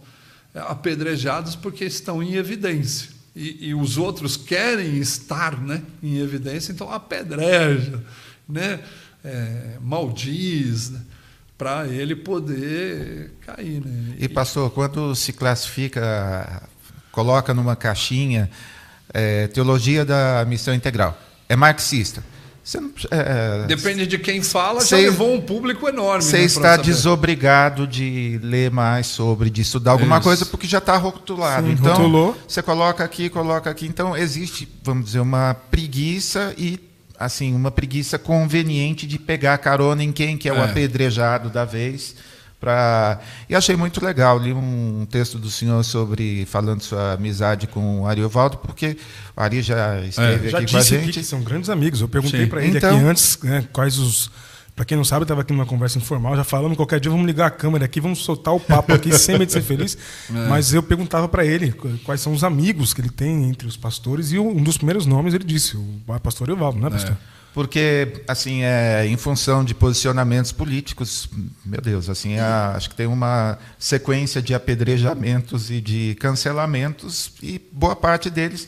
é, apedrejados porque estão em evidência. E, e os outros querem estar né, em evidência, então apedreja, né? É, maldiz, né? para ele poder cair. Né? E pastor, quando se classifica, coloca numa caixinha é, teologia da missão integral, é marxista. Você não, é, Depende de quem fala, já Você- levou um público enorme. Você né, está desobrigado de ler mais sobre, de estudar alguma Isso. coisa, porque já está rotulado. Sim, então, você coloca aqui, coloca aqui. Então, existe, vamos dizer, uma preguiça e, assim, uma preguiça conveniente de pegar carona em quem que é, o É. apedrejado da vez. Pra... E achei muito legal. Li um texto do senhor sobre falando sua amizade com o Ariovaldo, porque o Ari já esteve É, Já aqui com a gente. que são grandes amigos. Eu perguntei para ele Então- aqui antes né, quais os. Para quem não sabe, eu estava aqui numa conversa informal, já falamos, qualquer dia vamos ligar a câmera aqui, vamos soltar o papo aqui sem medo de ser feliz. Mas eu perguntava para ele quais são os amigos que ele tem entre os pastores, e um dos primeiros nomes ele disse, o pastor Evaldo, não é, pastor? Porque, assim, é, em função de posicionamentos políticos, meu Deus, assim, é, acho que tem uma sequência de apedrejamentos e de cancelamentos, e boa parte deles,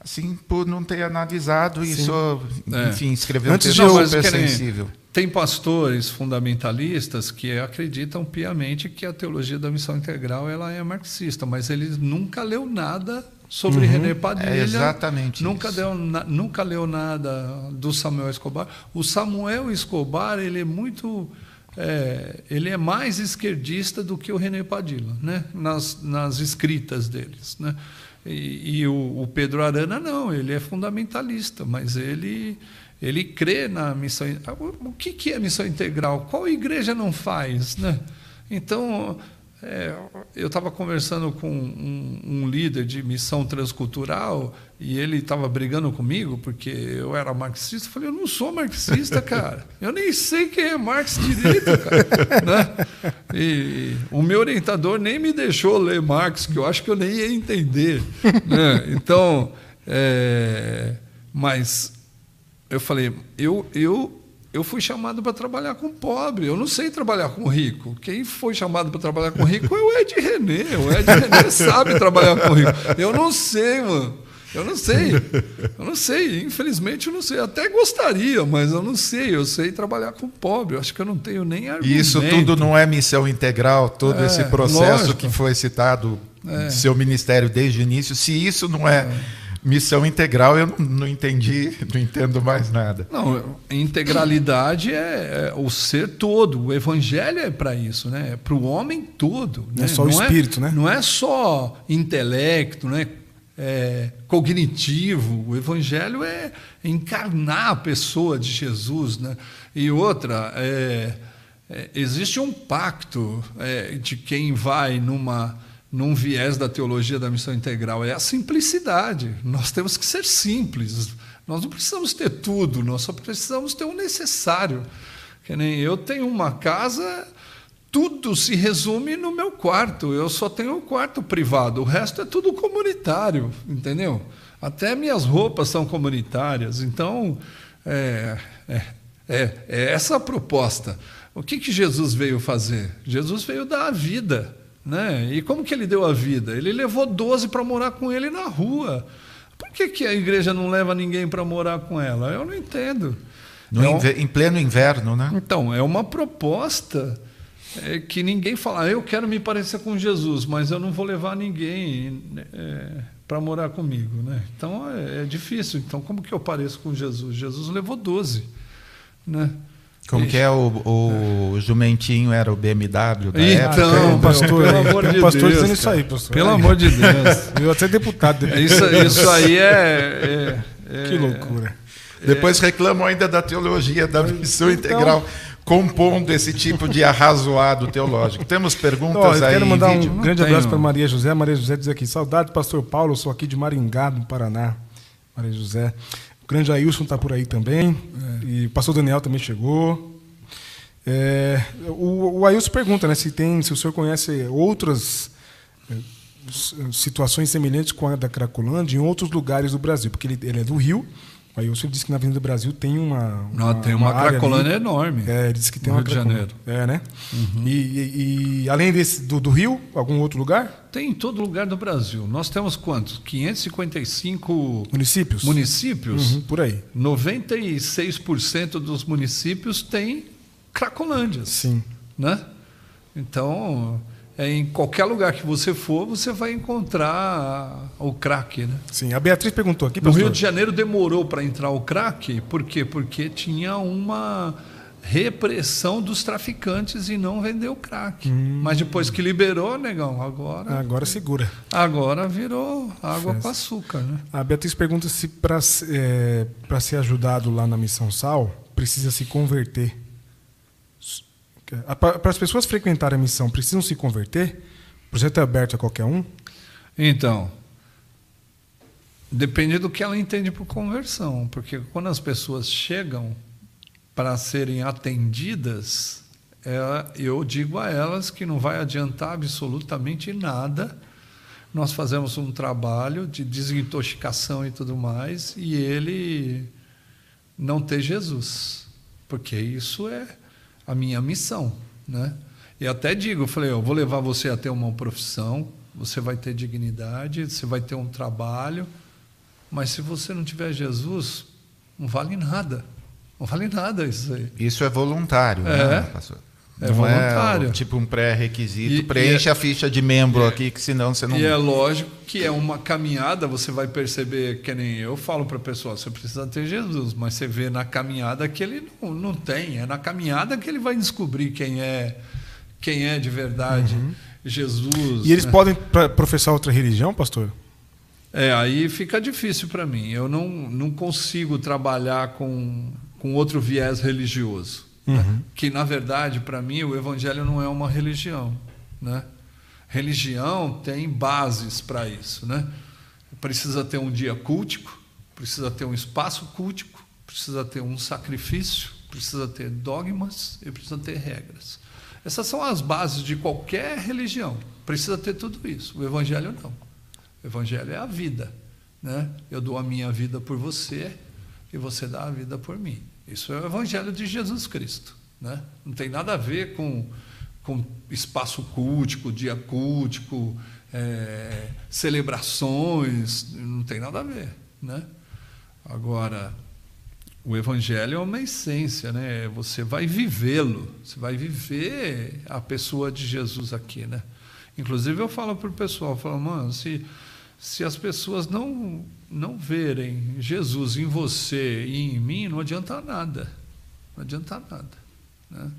assim, por não ter analisado e só, É. enfim, escrever um Antes texto super que nem- sensível. Tem pastores fundamentalistas que acreditam piamente que a teologia da missão integral ela é marxista, mas ele nunca leu nada sobre René Padilha. É exatamente nunca isso. deu nunca leu nada do Samuel Escobar. O Samuel Escobar ele é muito é, ele é mais esquerdista do que o René Padilha, né? Nas, nas escritas deles, né? E, e o, o Pedro Arana não, ele é fundamentalista, mas ele ele crê na missão. O que, que é missão integral? Qual igreja não faz, né? Então é, eu estava conversando com um, um líder de missão transcultural e ele estava brigando comigo porque eu era marxista. Eu falei, eu não sou marxista, cara. Eu nem sei quem é Marx direito, cara. né? E o meu orientador nem me deixou ler Marx, que eu acho que eu nem ia entender. né? Então, é, mas eu falei, eu, eu, eu fui chamado para trabalhar com pobre, eu não sei trabalhar com rico. Quem foi chamado para trabalhar com rico é o Ed René. O Ed René sabe trabalhar com rico. Eu não sei, mano. Eu não sei. Eu não sei. Infelizmente, eu não sei. Até gostaria, mas eu não sei. Eu sei trabalhar com pobre. Eu acho que eu não tenho nem argumento. E isso tudo não é missão integral, todo É, esse processo lógico. que foi citado É. seu ministério desde o início. Se isso não é, missão integral, eu não, não entendi, não entendo mais nada. Não, integralidade é, é o ser todo. O evangelho é para isso, né? É para o homem todo. Não né? é só o espírito, né? Não é só intelecto, né? É, cognitivo. O evangelho é encarnar a pessoa de Jesus, né? E outra, é, é, existe um pacto é, de quem vai numa num viés da teologia da missão integral é a simplicidade. Nós temos que ser simples. Nós não precisamos ter tudo, nós só precisamos ter o necessário. Que nem eu tenho uma casa, tudo se resume no meu quarto. Eu só tenho o quarto privado, o resto é tudo comunitário, entendeu? Até minhas roupas são comunitárias. Então, é, é, é, é essa a proposta. O que, que Jesus veio fazer? Jesus veio dar a vida. Né? E como que ele deu a vida? Ele levou 12 para morar com ele na rua. Por que, que a igreja não leva ninguém para morar com ela? Eu não entendo. É um- em pleno inverno, né? então, é uma proposta é, que ninguém fala, "Ah, eu quero me parecer com Jesus, mas eu não vou levar ninguém para morar comigo. Né? Então, é, é difícil. Então, como que eu pareço com Jesus? Jesus levou 12. Né? Como que é o, o jumentinho era o BMW da Então, época? Pastor, pelo aí, amor de pastor Deus, dizendo isso cara. aí, pastor. Pelo amor de Deus. Eu até deputado. Isso, isso aí é. é- é- Que loucura. Depois reclamam ainda da teologia da missão então, integral, compondo esse tipo de arrazoado teológico. Temos perguntas oh, aí. Quero mandar um grande abraço para Maria José. Maria José diz aqui: saudade, pastor Paulo, sou aqui de Maringá, no Paraná. Maria José. O grande Ailson está por aí também. É. E o pastor Daniel também chegou. É, o, o Ailson pergunta né, se, tem, se o senhor conhece outras é, situações semelhantes com a da Cracolândia em outros lugares do Brasil, porque ele, ele é do Rio. Aí o senhor disse que na Avenida Brasil tem uma. uma Não, tem uma, uma Cracolândia enorme. É, ele disse que tem no uma Rio de Janeiro. É, né? Uhum. E, e, e, além desse, do, do, Rio, algum outro lugar? Tem em todo lugar do Brasil. Nós temos quantos? 555 municípios. Municípios? Uhum, por aí. 96% dos municípios têm Cracolândias. Sim. Né? Então em qualquer lugar que você for, você vai encontrar o crack. Né? Sim, a Beatriz perguntou aqui. No Rio de Janeiro demorou para entrar o crack, por quê? Porque tinha uma repressão dos traficantes e não vendeu crack. Hum. Mas depois que liberou, negão, agora. Agora segura. Agora virou água com açúcar. Né? A Beatriz pergunta se para é, ser ajudado lá na Missão Sal, precisa se converter. Para as pessoas frequentarem a missão, precisam se converter? O projeto é aberto a qualquer um? Então, depende do que ela entende por conversão, porque quando as pessoas chegam para serem atendidas, é, eu digo a elas que não vai adiantar absolutamente nada. Nós fazemos um trabalho de desintoxicação e tudo mais, e ele não ter Jesus, porque isso é a minha missão, né? E até digo, falei, eu vou levar você a ter uma profissão, você vai ter dignidade, você vai ter um trabalho, mas se você não tiver Jesus, não vale nada. Não vale nada isso aí. Isso é voluntário, é. né, pastor? É não voluntário. É, tipo um pré-requisito. Preenche é, a ficha de membro é, aqui, que senão você não. E é lógico que é uma caminhada, você vai perceber, que nem eu falo para a pessoa, você precisa ter Jesus, mas você vê na caminhada que ele não, não tem. É na caminhada que ele vai descobrir quem é, quem é de verdade uhum. Jesus. E eles né? podem professar outra religião, pastor? É, aí fica difícil para mim. Eu não, não consigo trabalhar com, com outro viés religioso. Uhum. Que, na verdade, para mim, o evangelho não é uma religião. Né? Religião tem bases para isso. Né? Precisa ter um dia cultico, precisa ter um espaço cultico, precisa ter um sacrifício, precisa ter dogmas e precisa ter regras. Essas são as bases de qualquer religião. Precisa ter tudo isso. O evangelho não. O evangelho é a vida. Né? Eu dou a minha vida por você e você dá a vida por mim. Isso é o Evangelho de Jesus Cristo. Né? Não tem nada a ver com, com espaço cultico, dia cultico, é, celebrações, não tem nada a ver. Né? Agora, o Evangelho é uma essência, né? você vai vivê-lo, você vai viver a pessoa de Jesus aqui. Né? Inclusive, eu falo para o pessoal, falo, mano, se, se as pessoas não não verem Jesus em você e em mim, não adianta nada. Não adianta nada. Né?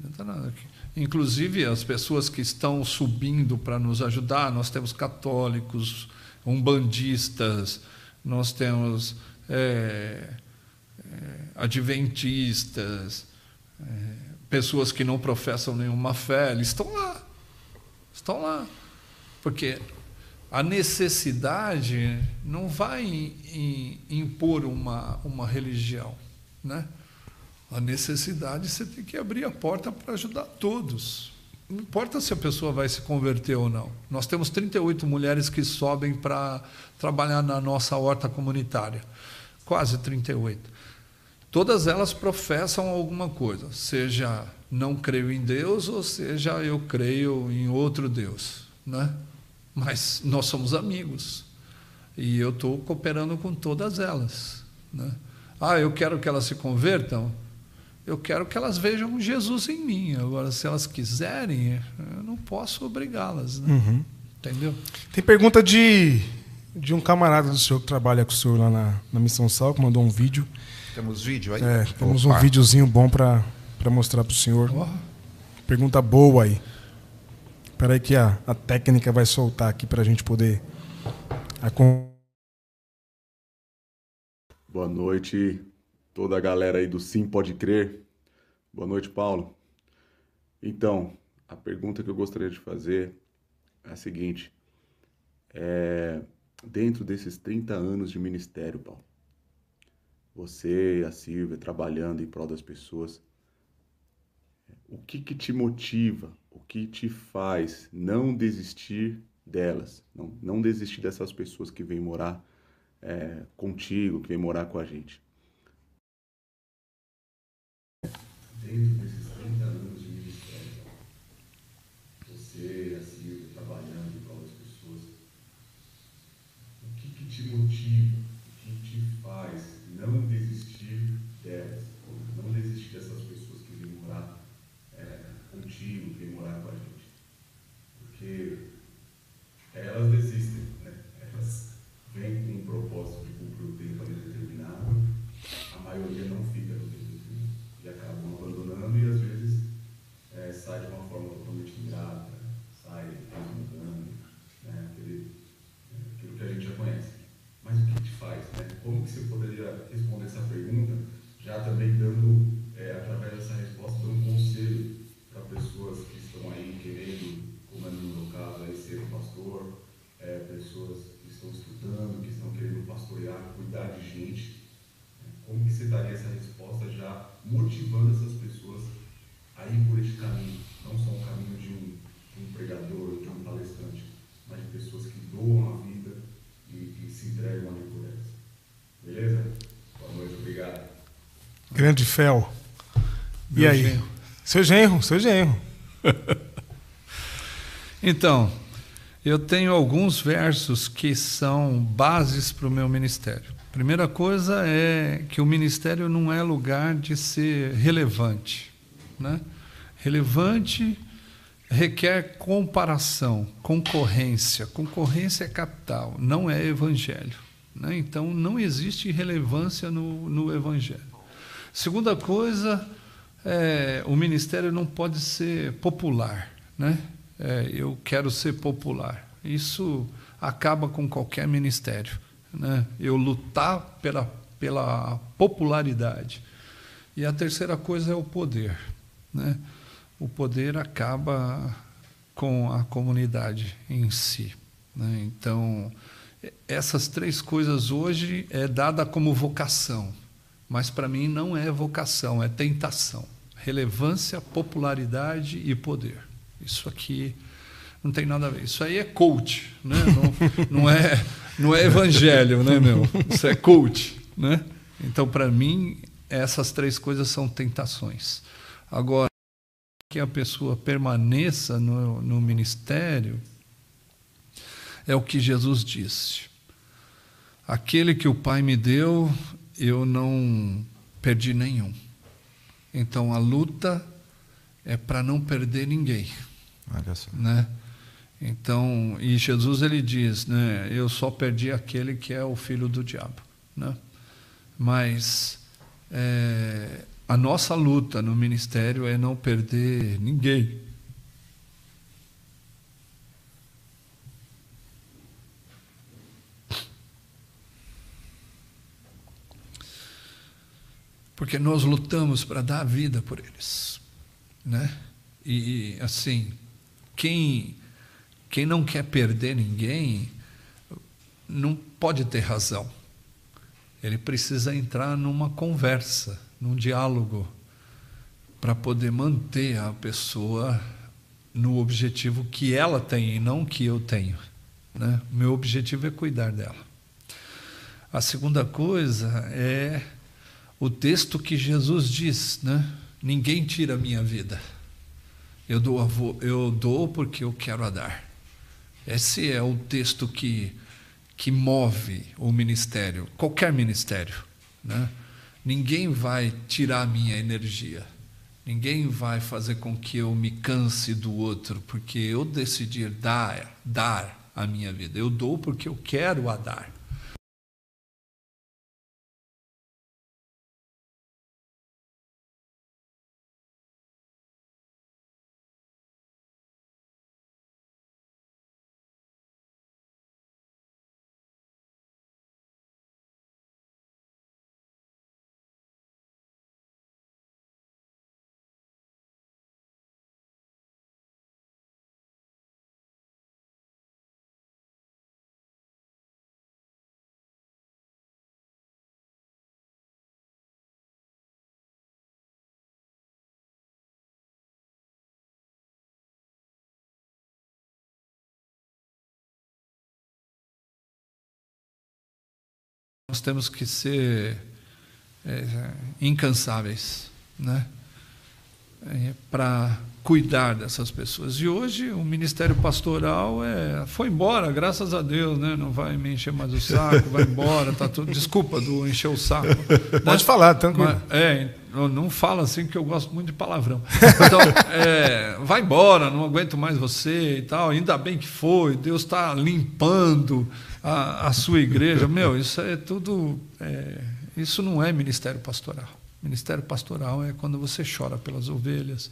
Não adianta nada. Inclusive, as pessoas que estão subindo para nos ajudar, nós temos católicos, umbandistas, nós temos é, é, adventistas, é, pessoas que não professam nenhuma fé, eles estão lá. Estão lá. Porque a necessidade não vai impor uma, uma religião. Né? A necessidade você tem que abrir a porta para ajudar todos. Não importa se a pessoa vai se converter ou não. Nós temos 38 mulheres que sobem para trabalhar na nossa horta comunitária. Quase 38. Todas elas professam alguma coisa, seja não creio em Deus ou seja eu creio em outro Deus. Né? Mas nós somos amigos. E eu estou cooperando com todas elas. Né? Ah, eu quero que elas se convertam. Eu quero que elas vejam Jesus em mim. Agora, se elas quiserem, eu não posso obrigá-las. Né? Uhum. Entendeu? Tem pergunta de, de um camarada do senhor que trabalha com o senhor lá na, na Missão Sal, que mandou um vídeo. Temos vídeo aí? É, temos Opa. um videozinho bom para mostrar para o senhor. Oh. Pergunta boa aí. Espera aí que a, a técnica vai soltar aqui para a gente poder... Boa noite, toda a galera aí do Sim Pode Crer. Boa noite, Paulo. Então, a pergunta que eu gostaria de fazer é a seguinte: é, dentro desses 30 anos de ministério, Paulo, você e a Silvia trabalhando em prol das pessoas, o que, que te motiva, que te faz não desistir delas, não, não desistir dessas pessoas que vêm morar é, contigo, que vêm morar com a gente? Dentro desses 30 anos de ministério, você e a Silvia trabalhando em prol das pessoas, o que, que te motiva, o que te faz não desistir delas, não desistir dessas pessoas que vêm morar é, contigo, que vêm morar com a gente. Porque elas desistem, né? elas vêm com um propósito de cumprir o tempo ali determinado, a maioria não fica no tempo e acabam abandonando e às vezes é, sai de uma forma totalmente ingrata, sai desmudando, né? Aquele, é, aquilo que a gente já conhece. Mas o que te faz? Né? Como que você poderia responder essa pergunta, já também dando, é, através dessa resposta, dando um conselho para pessoas que estão aí querendo, como é no meu caso, aí, ser um pastor, é, pessoas que estão estudando, que estão querendo pastorear, cuidar de gente. Né? Como que você daria essa resposta já motivando essas pessoas a ir por esse caminho? Não só um caminho de um, de um pregador, de um palestrante, mas de pessoas que doam a vida e, e se entregam ali por elas. Beleza? Boa noite, obrigado. Grande Fel. E aí? Genro. Seu genro, seu genro. então, eu tenho alguns versos que são bases para o meu ministério. Primeira coisa é que o ministério não é lugar de ser relevante. Né? Relevante requer comparação, concorrência. Concorrência é capital, não é evangelho. Né? Então, não existe relevância no, no evangelho. Segunda coisa, é, o ministério não pode ser popular. Né? É, eu quero ser popular. Isso acaba com qualquer ministério. Né? Eu lutar pela, pela popularidade. E a terceira coisa é o poder. Né? o poder acaba com a comunidade em si. Né? Então, essas três coisas hoje é dada como vocação, mas para mim não é vocação, é tentação. Relevância, popularidade e poder. Isso aqui não tem nada a ver. Isso aí é coach, né? não, não, é, não é evangelho, né, meu? Isso é coach. Né? Então, para mim, essas três coisas são tentações. Agora, que a pessoa permaneça no, no ministério é o que Jesus disse. Aquele que o Pai me deu, eu não perdi nenhum. Então a luta é para não perder ninguém. Olha só. Né? Então, e Jesus ele diz, né, eu só perdi aquele que é o filho do diabo, né? Mas é, a nossa luta no ministério é não perder ninguém. Porque nós lutamos para dar a vida por eles, né? E assim, quem quem não quer perder ninguém não pode ter razão. Ele precisa entrar numa conversa num diálogo para poder manter a pessoa no objetivo que ela tem e não que eu tenho. Né? Meu objetivo é cuidar dela. A segunda coisa é o texto que Jesus diz, né? Ninguém tira a minha vida. Eu dou, eu dou porque eu quero a dar. Esse é o texto que, que move o ministério, qualquer ministério. Né? Ninguém vai tirar a minha energia. Ninguém vai fazer com que eu me canse do outro, porque eu decidi dar, dar a minha vida. Eu dou porque eu quero a dar. Nós temos que ser é, incansáveis, né? É, para cuidar dessas pessoas. E hoje o ministério pastoral é, foi embora, graças a Deus, né? Não vai me encher mais o saco, vai embora, tá tudo. Desculpa do encher o saco. Né? Pode falar, tranquilo. Mas, é, não fala assim que eu gosto muito de palavrão. Então, é, vai embora, não aguento mais você e tal. Ainda bem que foi, Deus está limpando a, a, sua igreja. Meu, isso é tudo. É, isso não é ministério pastoral. Ministério pastoral é quando você chora pelas ovelhas,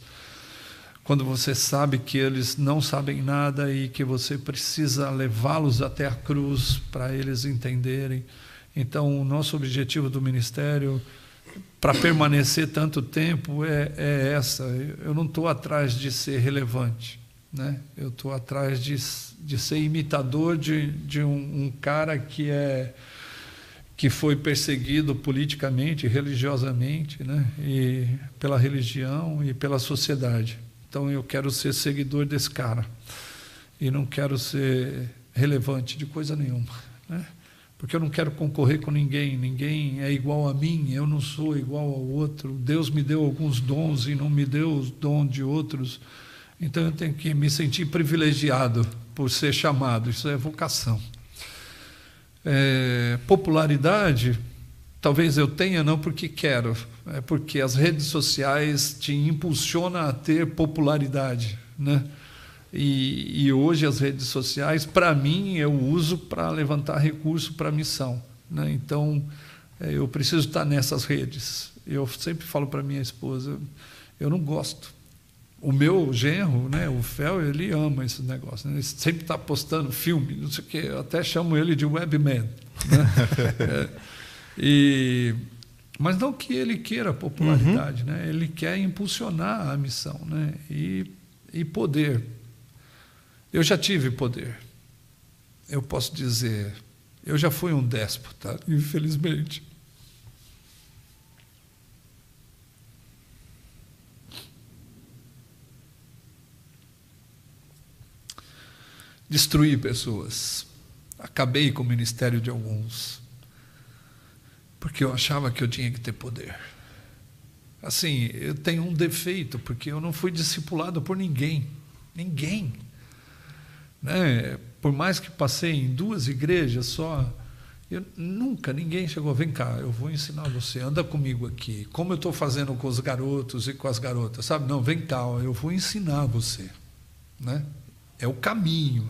quando você sabe que eles não sabem nada e que você precisa levá-los até a cruz para eles entenderem. Então, o nosso objetivo do ministério para permanecer tanto tempo é, é essa. Eu não estou atrás de ser relevante, né? eu estou atrás de, de ser imitador de, de um, um cara que é que foi perseguido politicamente, religiosamente, né? e pela religião e pela sociedade. Então eu quero ser seguidor desse cara e não quero ser relevante de coisa nenhuma, né? Porque eu não quero concorrer com ninguém, ninguém é igual a mim, eu não sou igual ao outro. Deus me deu alguns dons e não me deu os dons de outros. Então eu tenho que me sentir privilegiado por ser chamado, isso é vocação. É, popularidade, talvez eu tenha não porque quero, é porque as redes sociais te impulsionam a ter popularidade, né? E, e hoje as redes sociais, para mim, eu uso para levantar recurso para a missão, né? Então é, eu preciso estar nessas redes. Eu sempre falo para minha esposa, eu não gosto o meu genro, né, o Fel, ele ama esse negócio. Né? Ele sempre está postando filme, não sei o quê. Eu até chamo ele de webman. Né? é, e, mas não que ele queira popularidade, uhum. né? ele quer impulsionar a missão né? e, e poder. Eu já tive poder. Eu posso dizer, eu já fui um déspota, infelizmente. destruí pessoas. Acabei com o ministério de alguns. Porque eu achava que eu tinha que ter poder. Assim, eu tenho um defeito, porque eu não fui discipulado por ninguém. Ninguém. Né? Por mais que passei em duas igrejas só, eu, nunca ninguém chegou, vem cá, eu vou ensinar você, anda comigo aqui. Como eu estou fazendo com os garotos e com as garotas, sabe? Não, vem cá, eu vou ensinar você. Né? é o caminho.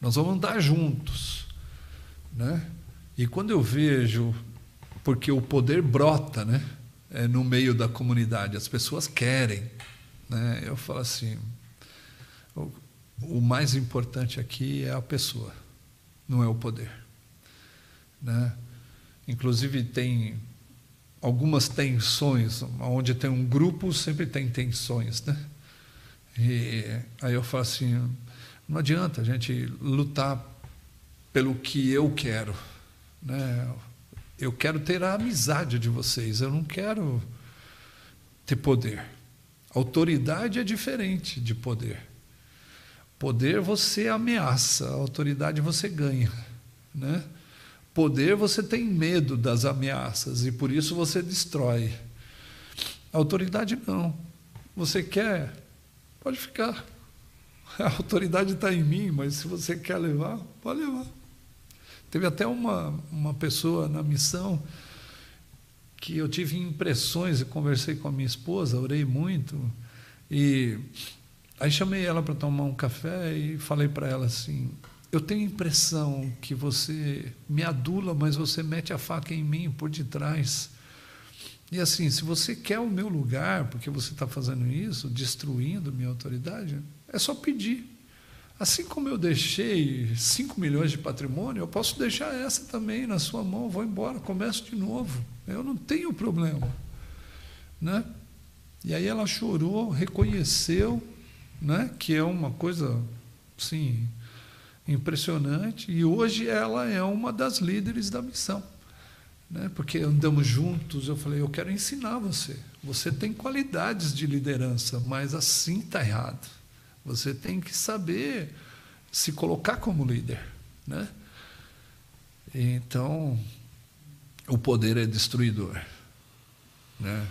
Nós vamos andar juntos, né? E quando eu vejo, porque o poder brota, né? É no meio da comunidade, as pessoas querem, né? Eu falo assim, o, mais importante aqui é a pessoa, não é o poder, né? Inclusive tem algumas tensões, onde tem um grupo sempre tem tensões, né? E aí eu falo assim: não adianta a gente lutar pelo que eu quero. Né? Eu quero ter a amizade de vocês, eu não quero ter poder. Autoridade é diferente de poder. Poder você ameaça, autoridade você ganha. Né? Poder você tem medo das ameaças e por isso você destrói. Autoridade não. Você quer Pode ficar. A autoridade está em mim, mas se você quer levar, pode levar. Teve até uma, uma pessoa na missão que eu tive impressões e conversei com a minha esposa, orei muito, e aí chamei ela para tomar um café e falei para ela assim: Eu tenho a impressão que você me adula, mas você mete a faca em mim por detrás. E assim, se você quer o meu lugar, porque você está fazendo isso, destruindo minha autoridade, é só pedir. Assim como eu deixei 5 milhões de patrimônio, eu posso deixar essa também na sua mão, vou embora, começo de novo. Eu não tenho problema. Né? E aí ela chorou, reconheceu né, que é uma coisa assim, impressionante, e hoje ela é uma das líderes da missão né? porque andamos juntos. Eu falei: eu quero ensinar você. Você tem qualidades de liderança, mas assim está errado. Você tem que saber se colocar como líder. Né? Então, o poder é destruidor. Né?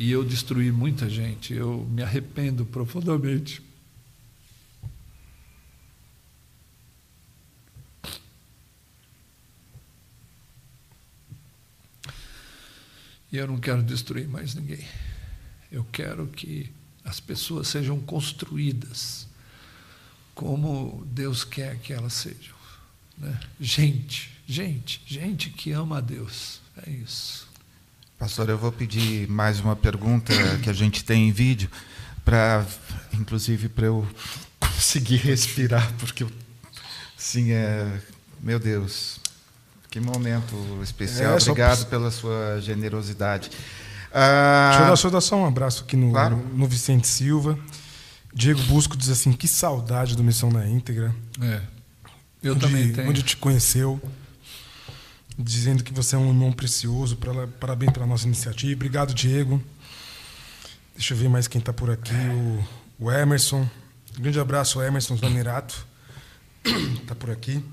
E eu destruí muita gente, eu me arrependo profundamente. E eu não quero destruir mais ninguém. Eu quero que as pessoas sejam construídas como Deus quer que elas sejam. Né? Gente, gente, gente que ama a Deus. É isso. Pastor, eu vou pedir mais uma pergunta que a gente tem em vídeo, para, inclusive, para eu conseguir respirar, porque, sim, é, meu Deus, que momento especial. É, Obrigado pela sua generosidade. Ah, Deixa eu dar, deixa eu dar só um abraço aqui no, claro. no, no, Vicente Silva. Diego Busco diz assim: que saudade do Missão na Íntegra. É. Eu onde, também tenho. Onde te conheceu. Dizendo que você é um irmão precioso. Parabéns pela nossa iniciativa. Obrigado, Diego. Deixa eu ver mais quem está por aqui. O, o Emerson. Um grande abraço, Emerson Zanerato. Está por aqui.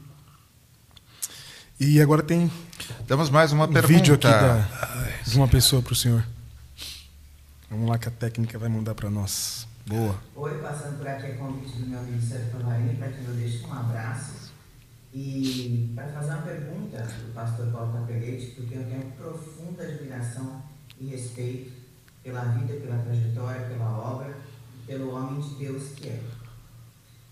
E agora tem. Temos mais uma um pergunta. vídeo aqui da, de uma pessoa para o senhor. Vamos lá que a técnica vai mandar para nós. Boa. Oi, passando por aqui é convite do meu amigo Sérgio Pavarini, para quem eu deixo um abraço. E para fazer uma pergunta do pastor Paulo Capelete, porque eu tenho profunda admiração e respeito pela vida, pela trajetória, pela obra e pelo homem de Deus que é.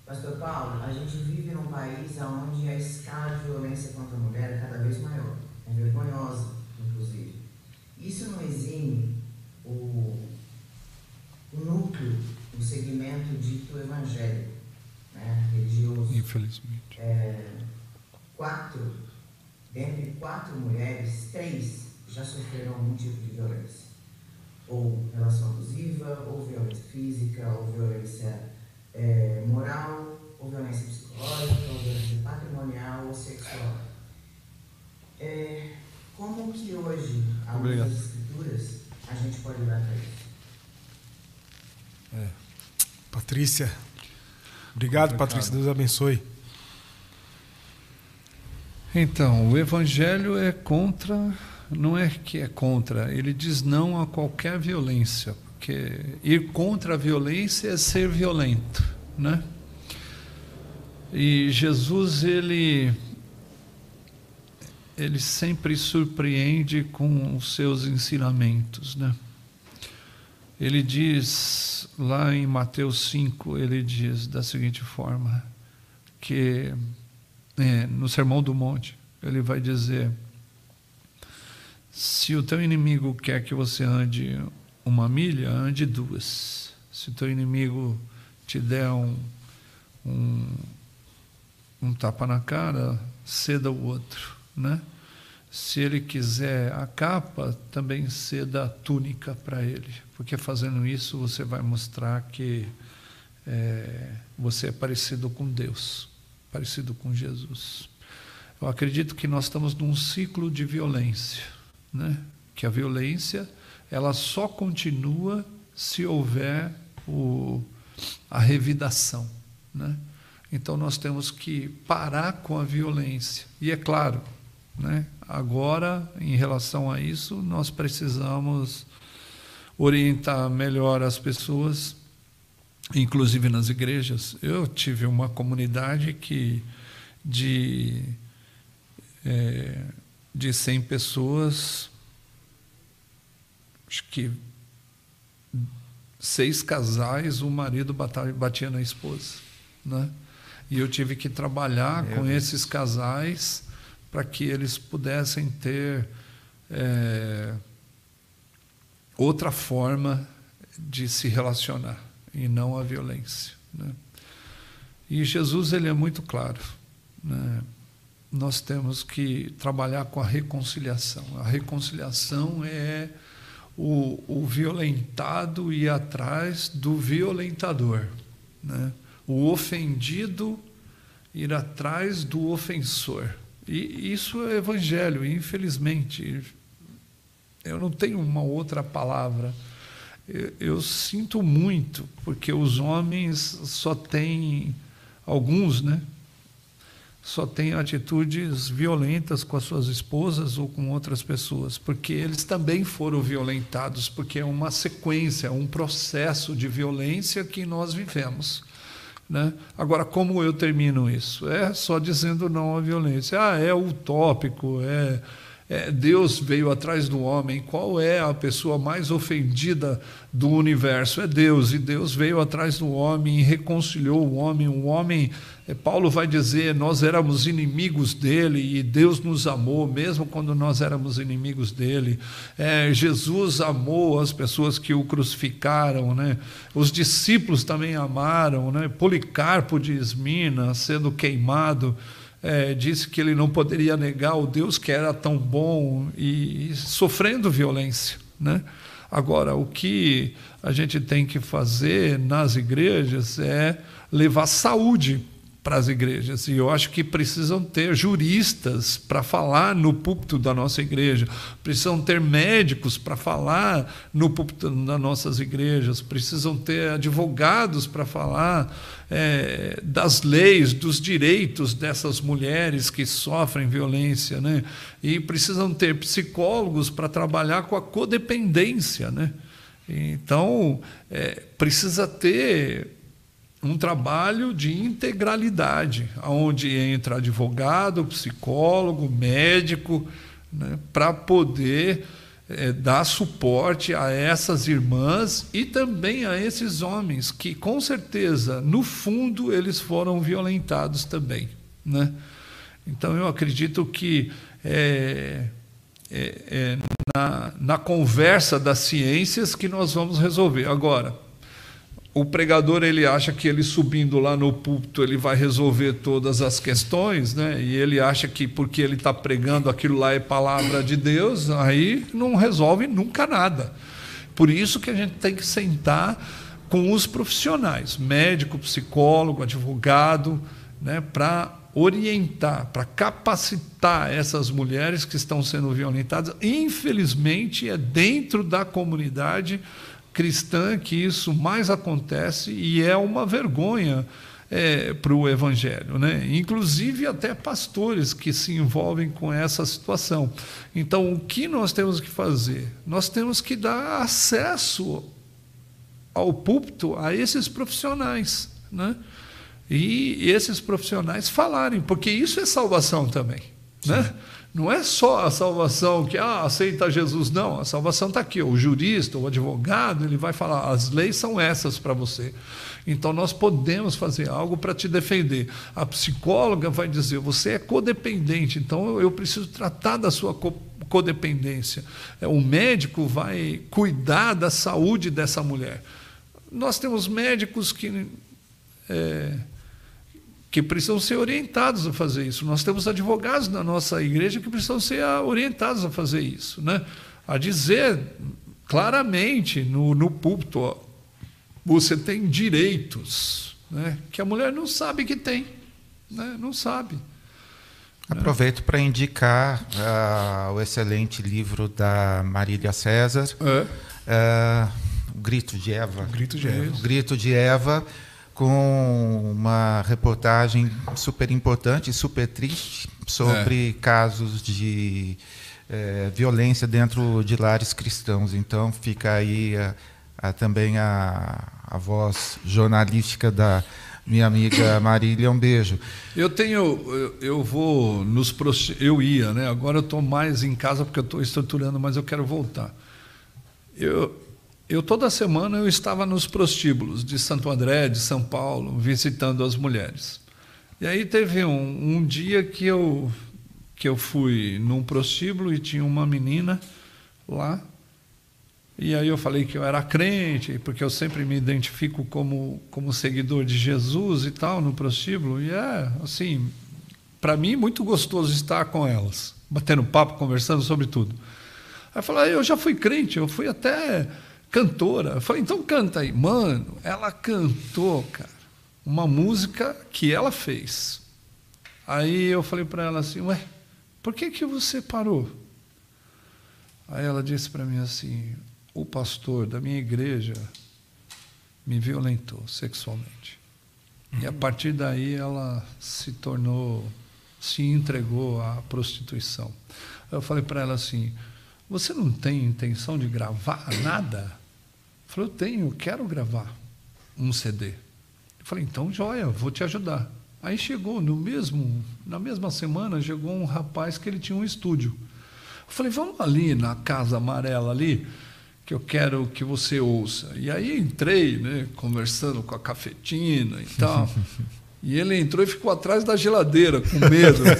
Pastor Paulo, a gente vive num país onde a escala de violência contra a mulher é cada vez maior. É vergonhosa, inclusive. Isso não exime o, o núcleo, o segmento dito evangélico, né, religioso. Infelizmente. É, quatro, dentre quatro mulheres, três já sofreram algum tipo de violência. Ou relação abusiva, ou violência física, ou violência é, moral, ou violência psicológica, ou violência patrimonial ou sexual. É, como que hoje, à luz das escrituras, a gente pode olhar para isso? É. Patrícia. Obrigado, Patrícia. Deus abençoe. Então, o Evangelho é contra, não é que é contra, ele diz não a qualquer violência, porque ir contra a violência é ser violento, né? E Jesus ele ele sempre surpreende com os seus ensinamentos, né? Ele diz lá em Mateus 5, ele diz da seguinte forma que é, no Sermão do Monte, ele vai dizer se o teu inimigo quer que você ande uma milha, ande duas. Se o teu inimigo te der um, um, um tapa na cara, ceda o outro, né? Se ele quiser a capa, também ceda a túnica para ele, porque fazendo isso você vai mostrar que é, você é parecido com Deus, parecido com Jesus. Eu acredito que nós estamos num ciclo de violência, né? Que a violência ela só continua se houver o, a revidação. Né? Então nós temos que parar com a violência. E é claro, né, agora, em relação a isso, nós precisamos orientar melhor as pessoas, inclusive nas igrejas. Eu tive uma comunidade que de, é, de 100 pessoas, acho que seis casais, o marido batia na esposa. Né? E eu tive que trabalhar Meu com Deus. esses casais para que eles pudessem ter é, outra forma de se relacionar e não a violência. Né? E Jesus ele é muito claro. Né? Nós temos que trabalhar com a reconciliação. A reconciliação é o, o violentado ir atrás do violentador, né? o ofendido ir atrás do ofensor. E isso é evangelho, infelizmente. Eu não tenho uma outra palavra. Eu, sinto muito, porque os homens só têm, alguns, né? só têm atitudes violentas com as suas esposas ou com outras pessoas, porque eles também foram violentados, porque é uma sequência, um processo de violência que nós vivemos. Né? Agora, como eu termino isso? É só dizendo não à violência. Ah, é utópico, é é, Deus veio atrás do homem. Qual é a pessoa mais ofendida do universo? É Deus. E Deus veio atrás do homem e reconciliou o homem. O homem, é, Paulo vai dizer, nós éramos inimigos dele e Deus nos amou, mesmo quando nós éramos inimigos dele. É, Jesus amou as pessoas que o crucificaram. Né? Os discípulos também amaram. Né? Policarpo de Esmina sendo queimado é, disse que ele não poderia negar o Deus que era tão bom e, e sofrendo violência. Né? Agora, o que a gente tem que fazer nas igrejas é levar saúde para as igrejas. E eu acho que precisam ter juristas para falar no púlpito da nossa igreja, precisam ter médicos para falar no púlpito das nossas igrejas, precisam ter advogados para falar é, das leis, dos direitos dessas mulheres que sofrem violência, né? E precisam ter psicólogos para trabalhar com a codependência, né? Então, é, precisa ter um trabalho de integralidade, onde entra advogado, psicólogo, médico, né, para poder é, dar suporte a essas irmãs e também a esses homens que, com certeza, no fundo, eles foram violentados também. Né? Então, eu acredito que é, é, na, na conversa das ciências que nós vamos resolver. Agora, o pregador ele acha que ele subindo lá no púlpito ele vai resolver todas as questões, né? E ele acha que porque ele está pregando aquilo lá é palavra de Deus, aí não resolve nunca nada. Por isso que a gente tem que sentar com os profissionais, médico, psicólogo, advogado, né? Para orientar, para capacitar essas mulheres que estão sendo violentadas. Infelizmente é dentro da comunidade cristã que isso mais acontece e é uma vergonha é, para o Evangelho. Né? Inclusive até pastores que se envolvem com essa situação. Então, o que nós temos que fazer? Nós temos que dar acesso ao púlpito a esses profissionais. Né? E esses profissionais falarem, porque isso é salvação também. Né? Não é só a salvação que ah, aceita Jesus, não. A salvação está aqui. O jurista, o advogado, ele vai falar: as leis são essas para você. Então nós podemos fazer algo para te defender. A psicóloga vai dizer: você é codependente, então eu preciso tratar da sua codependência. É, o médico vai cuidar da saúde dessa mulher. Nós temos médicos que. É, que precisam ser orientados a fazer isso. Nós temos advogados na nossa igreja que precisam ser orientados a fazer isso, né? A dizer claramente no, no púlpito, ó, você tem direitos, né? Que a mulher não sabe que tem, né? Não sabe. Aproveito para indicar uh, o excelente livro da Marília César, é. uh, O Grito de Eva. O Grito de Eva. O Grito de Eva com uma reportagem super importante super triste sobre é. casos de é, violência dentro de lares cristãos. Então fica aí a, a, também a, a voz jornalística da minha amiga Marília, um beijo. Eu tenho, eu, eu vou nos eu ia, né? Agora eu estou mais em casa porque eu estou estruturando, mas eu quero voltar. Eu, eu toda semana eu estava nos prostíbulos de Santo André, de São Paulo, visitando as mulheres. E aí teve um, um dia que eu que eu fui num prostíbulo e tinha uma menina lá. E aí eu falei que eu era crente, porque eu sempre me identifico como, como seguidor de Jesus e tal no prostíbulo. E é, assim, para mim, muito gostoso estar com elas, batendo papo, conversando sobre tudo. Aí eu falei, ah, eu já fui crente, eu fui até cantora. Eu falei, então canta aí. Mano, ela cantou, cara, uma música que ela fez. Aí eu falei para ela assim, ué, por que, que você parou? Aí ela disse para mim assim, o pastor da minha igreja me violentou sexualmente. Uhum. E a partir daí ela se tornou se entregou à prostituição. Eu falei para ela assim: Você não tem intenção de gravar nada? Eu falei: Eu tenho, eu quero gravar um CD. Eu falei: Então, joia, vou te ajudar. Aí chegou no mesmo, na mesma semana, chegou um rapaz que ele tinha um estúdio. Eu falei: Vamos ali na casa amarela ali que eu quero que você ouça. E aí entrei, né, conversando com a cafetina e tal. E ele entrou e ficou atrás da geladeira, com medo. né?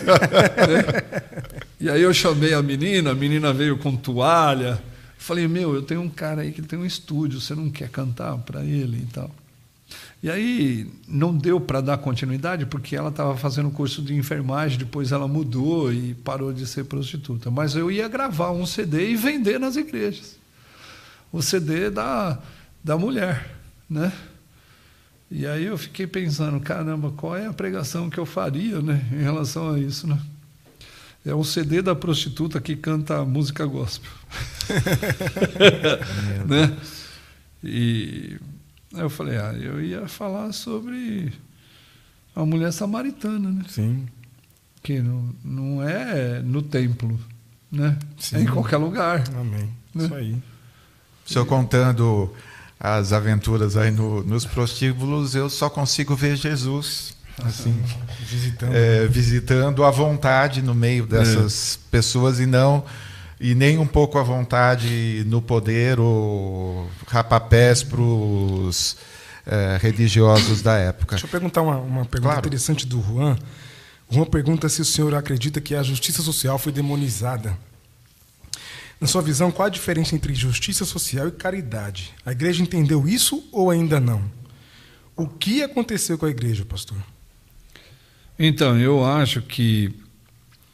E aí eu chamei a menina, a menina veio com toalha. Falei, meu, eu tenho um cara aí que tem um estúdio, você não quer cantar para ele e tal. E aí não deu para dar continuidade, porque ela estava fazendo curso de enfermagem, depois ela mudou e parou de ser prostituta. Mas eu ia gravar um CD e vender nas igrejas. O CD da, da mulher, né? E aí eu fiquei pensando, caramba, qual é a pregação que eu faria né, em relação a isso? Né? É um CD da prostituta que canta música gospel. né? E eu falei, ah, eu ia falar sobre a mulher samaritana, né? Sim. Que não, não é no templo, né? Sim. É em qualquer lugar. Amém. Né? Isso aí. O senhor contando as aventuras aí no, nos prostíbulos, eu só consigo ver Jesus assim, Visitando. é, visitando à vontade no meio dessas pessoas e não e nem um pouco à vontade no poder ou rapapés para os é, religiosos da época. Deixa eu perguntar uma, uma pergunta Claro. interessante do Juan. O Juan pergunta se o senhor acredita que a justiça social foi demonizada. Na sua visão, qual a diferença entre justiça social e caridade? A igreja entendeu isso ou ainda não? O que aconteceu com a igreja, pastor? Então, eu acho que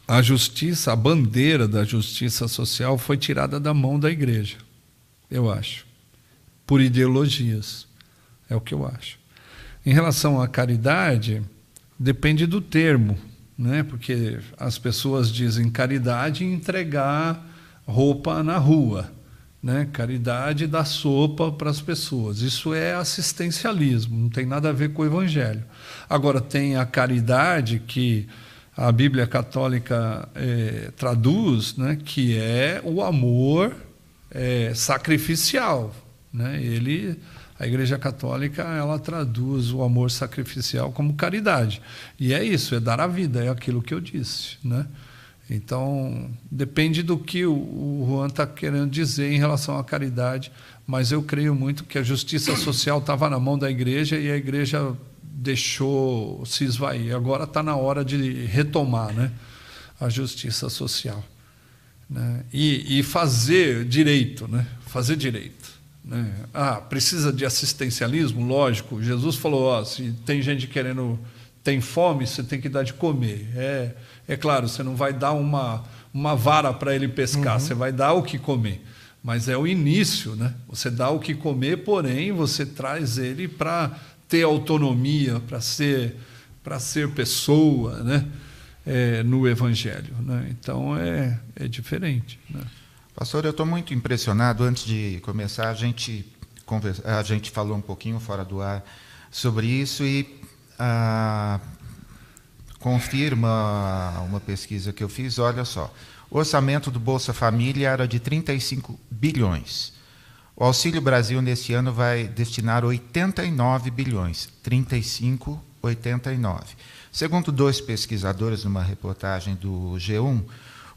a justiça, a bandeira da justiça social foi tirada da mão da igreja. Eu acho. Por ideologias. É o que eu acho. Em relação à caridade, depende do termo, né? Porque as pessoas dizem caridade entregar roupa na rua, né? Caridade dar sopa para as pessoas. Isso é assistencialismo, não tem nada a ver com o evangelho. Agora tem a caridade que a Bíblia Católica eh, traduz, né? Que é o amor eh, sacrificial, né? Ele a Igreja Católica ela traduz o amor sacrificial como caridade. E é isso, é dar a vida, é aquilo que eu disse. Né? Então, depende do que o, o Juan está querendo dizer em relação à caridade, mas eu creio muito que a justiça social estava na mão da igreja e a igreja deixou se esvair. Agora está na hora de retomar né, a justiça social. Né? E, e fazer direito, né? fazer direito. Né? Ah, precisa de assistencialismo? Lógico. Jesus falou: ó, se tem gente querendo, tem fome, você tem que dar de comer. É, é claro, você não vai dar uma, uma vara para ele pescar, você vai dar o que comer. Mas é o início, né? Você dá o que comer, porém você traz ele para ter autonomia, para ser, para ser pessoa, né? É, no Evangelho. Né? Então é, é diferente. Né? Pastor, eu estou muito impressionado. Antes de começar, a gente, conversa, a gente falou um pouquinho fora do ar sobre isso e ah, confirma uma pesquisa que eu fiz. Olha só, o orçamento do Bolsa Família era de 35 bilhões. O Auxílio Brasil nesse ano vai destinar 89 bilhões, 35, 89. Segundo dois pesquisadores numa reportagem do G1,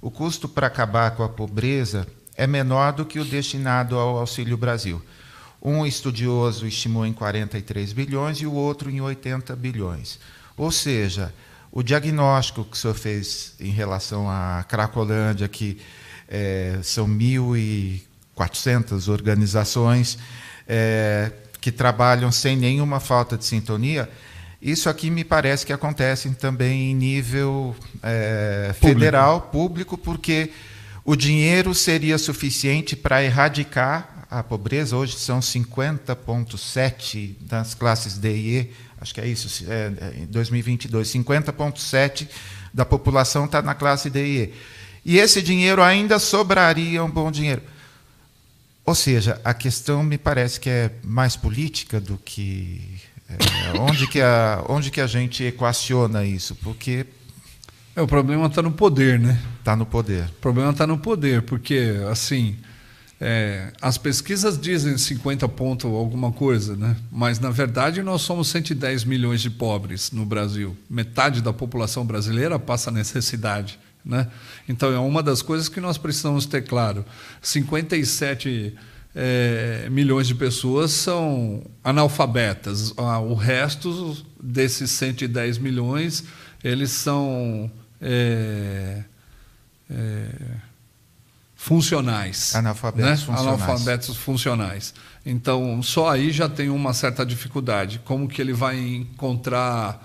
o custo para acabar com a pobreza é menor do que o destinado ao Auxílio Brasil. Um estudioso estimou em 43 bilhões e o outro em 80 bilhões. Ou seja, o diagnóstico que o senhor fez em relação à Cracolândia, que é, são 1.400 organizações é, que trabalham sem nenhuma falta de sintonia, isso aqui me parece que acontece também em nível é, federal, público, porque o dinheiro seria suficiente para erradicar a pobreza. Hoje são 50,7 das classes D e E, acho que é isso, é, em 2022, 50,7 da população está na classe D e E. E esse dinheiro ainda sobraria um bom dinheiro. Ou seja, a questão me parece que é mais política do que é, onde, que a, onde que a gente equaciona isso? Porque É, o problema está no poder, né? Está no poder. O problema está no poder, porque, assim, é, as pesquisas dizem 50 pontos alguma coisa, né? mas, na verdade, nós somos 110 milhões de pobres no Brasil. Metade da população brasileira passa necessidade. Né? Então, é uma das coisas que nós precisamos ter claro. 57 é, milhões de pessoas são analfabetas. Ah, o resto desses 110 milhões, eles são é, é, funcionais. Analfabetos né? funcionais. Analfabetos funcionais. Então, só aí já tem uma certa dificuldade. Como que ele vai encontrar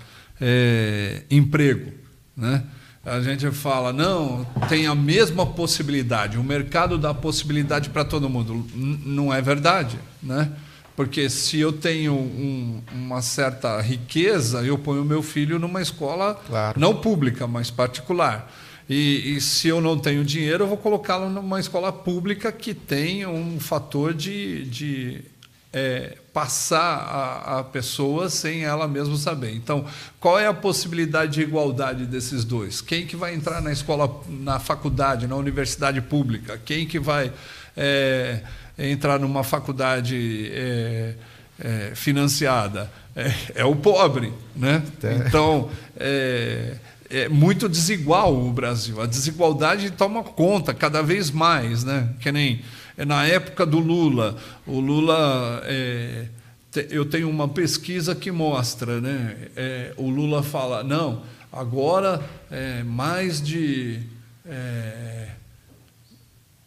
emprego? Né? A gente fala, não, tem a mesma possibilidade, o mercado dá possibilidade para todo mundo. N não é verdade. Né? Porque se eu tenho um, uma certa riqueza, eu ponho meu filho numa escola claro. não pública, mas particular. E, e, se eu não tenho dinheiro, eu vou colocá-lo numa escola pública que tem um fator de, de é, passar a, a, pessoa sem ela mesma saber. Então, qual é a possibilidade de igualdade desses dois? Quem que vai entrar na escola, na faculdade, na universidade pública? Quem que vai é, entrar numa faculdade é, é, financiada. É, é, o pobre. Né? Então, é, é, muito desigual o Brasil. A desigualdade toma conta cada vez mais. Né? Que nem na época do Lula. O Lula. eu tenho uma pesquisa que mostra, né? o Lula fala, não, agora mais de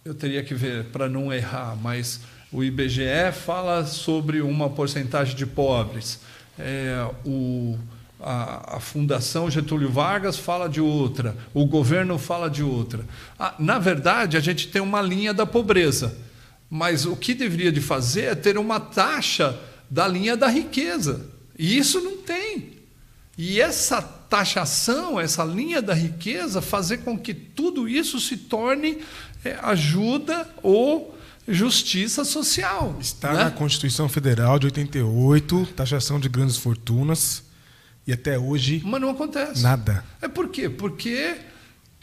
eu teria que ver para não errar, mas o IBGE fala sobre uma porcentagem de pobres. É, o, a, a, Fundação Getúlio Vargas fala de outra, o governo fala de outra. Ah, na verdade, a gente tem uma linha da pobreza, mas o que deveria de fazer é ter uma taxa da linha da riqueza. E isso não tem. E essa taxação, essa linha da riqueza, fazer com que tudo isso se torne é, ajuda ou justiça social. Está né? na Constituição Federal de 88, taxação de grandes fortunas, e até hoje. Mas não acontece. Nada. É por quê? Porque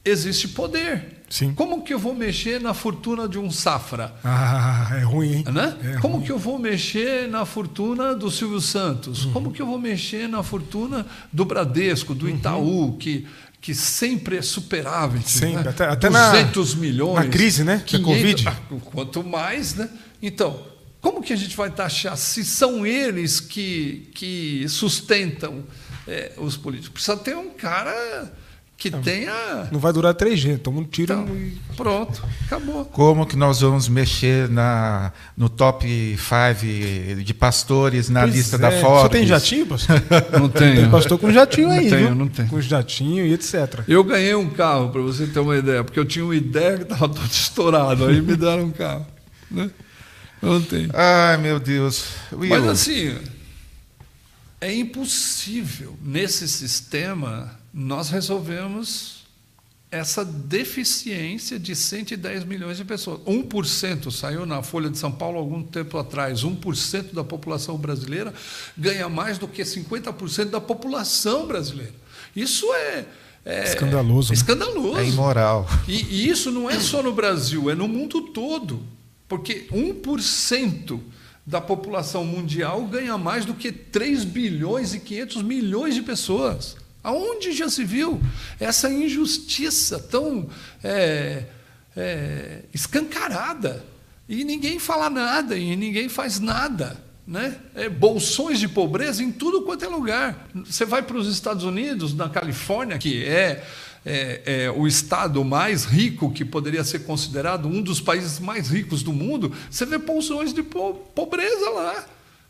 existe poder. Sim. Como que eu vou mexer na fortuna de um Safra? Ah, é ruim, hein? Né? É Como ruim. que eu vou mexer na fortuna do Silvio Santos? Uhum. Como que eu vou mexer na fortuna do Bradesco, do Itaú, uhum. que que sempre é superável. Sempre, né? até, até 200 na, milhões. Na crise, né? 500, da Covid. Ah, quanto mais, né? Então, como que a gente vai taxar se são eles que, que sustentam é, os políticos? Precisa ter um cara que não, tenha. Não vai durar três g toma um tiro então, e. Pronto, acabou. Como que nós vamos mexer na, no top 5 de pastores na pois lista é. da Forbes? Você tem jatinho, pastor? Não tenho. Tem pastor com jatinho aí, não tenho, viu? Não tenho. Com jatinho e etc. Eu ganhei um carro, para você ter uma ideia, porque eu tinha uma ideia que estava todo estourado, aí me deram um carro. Né? Não tem. Ai, meu Deus. Will. Mas assim, é impossível nesse sistema nós resolvemos essa deficiência de 110 milhões de pessoas. 1% saiu na Folha de São Paulo algum tempo atrás. 1% da população brasileira ganha mais do que 50% da população brasileira. Isso é, é escandaloso. É escandaloso. É imoral. E, e isso não é só no Brasil, é no mundo todo. Porque 1% da população mundial ganha mais do que 3 bilhões e 500 milhões de pessoas. Aonde já se viu essa injustiça tão é, é, escancarada? E ninguém fala nada, e ninguém faz nada. Né? É, bolsões de pobreza em tudo quanto é lugar. Você vai para os Estados Unidos, na Califórnia, que é, é, é, o estado mais rico, que poderia ser considerado um dos países mais ricos do mundo, você vê bolsões de po pobreza lá.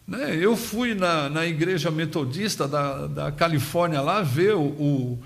Né? Eu fui na, na igreja metodista da, da Califórnia lá ver o, o,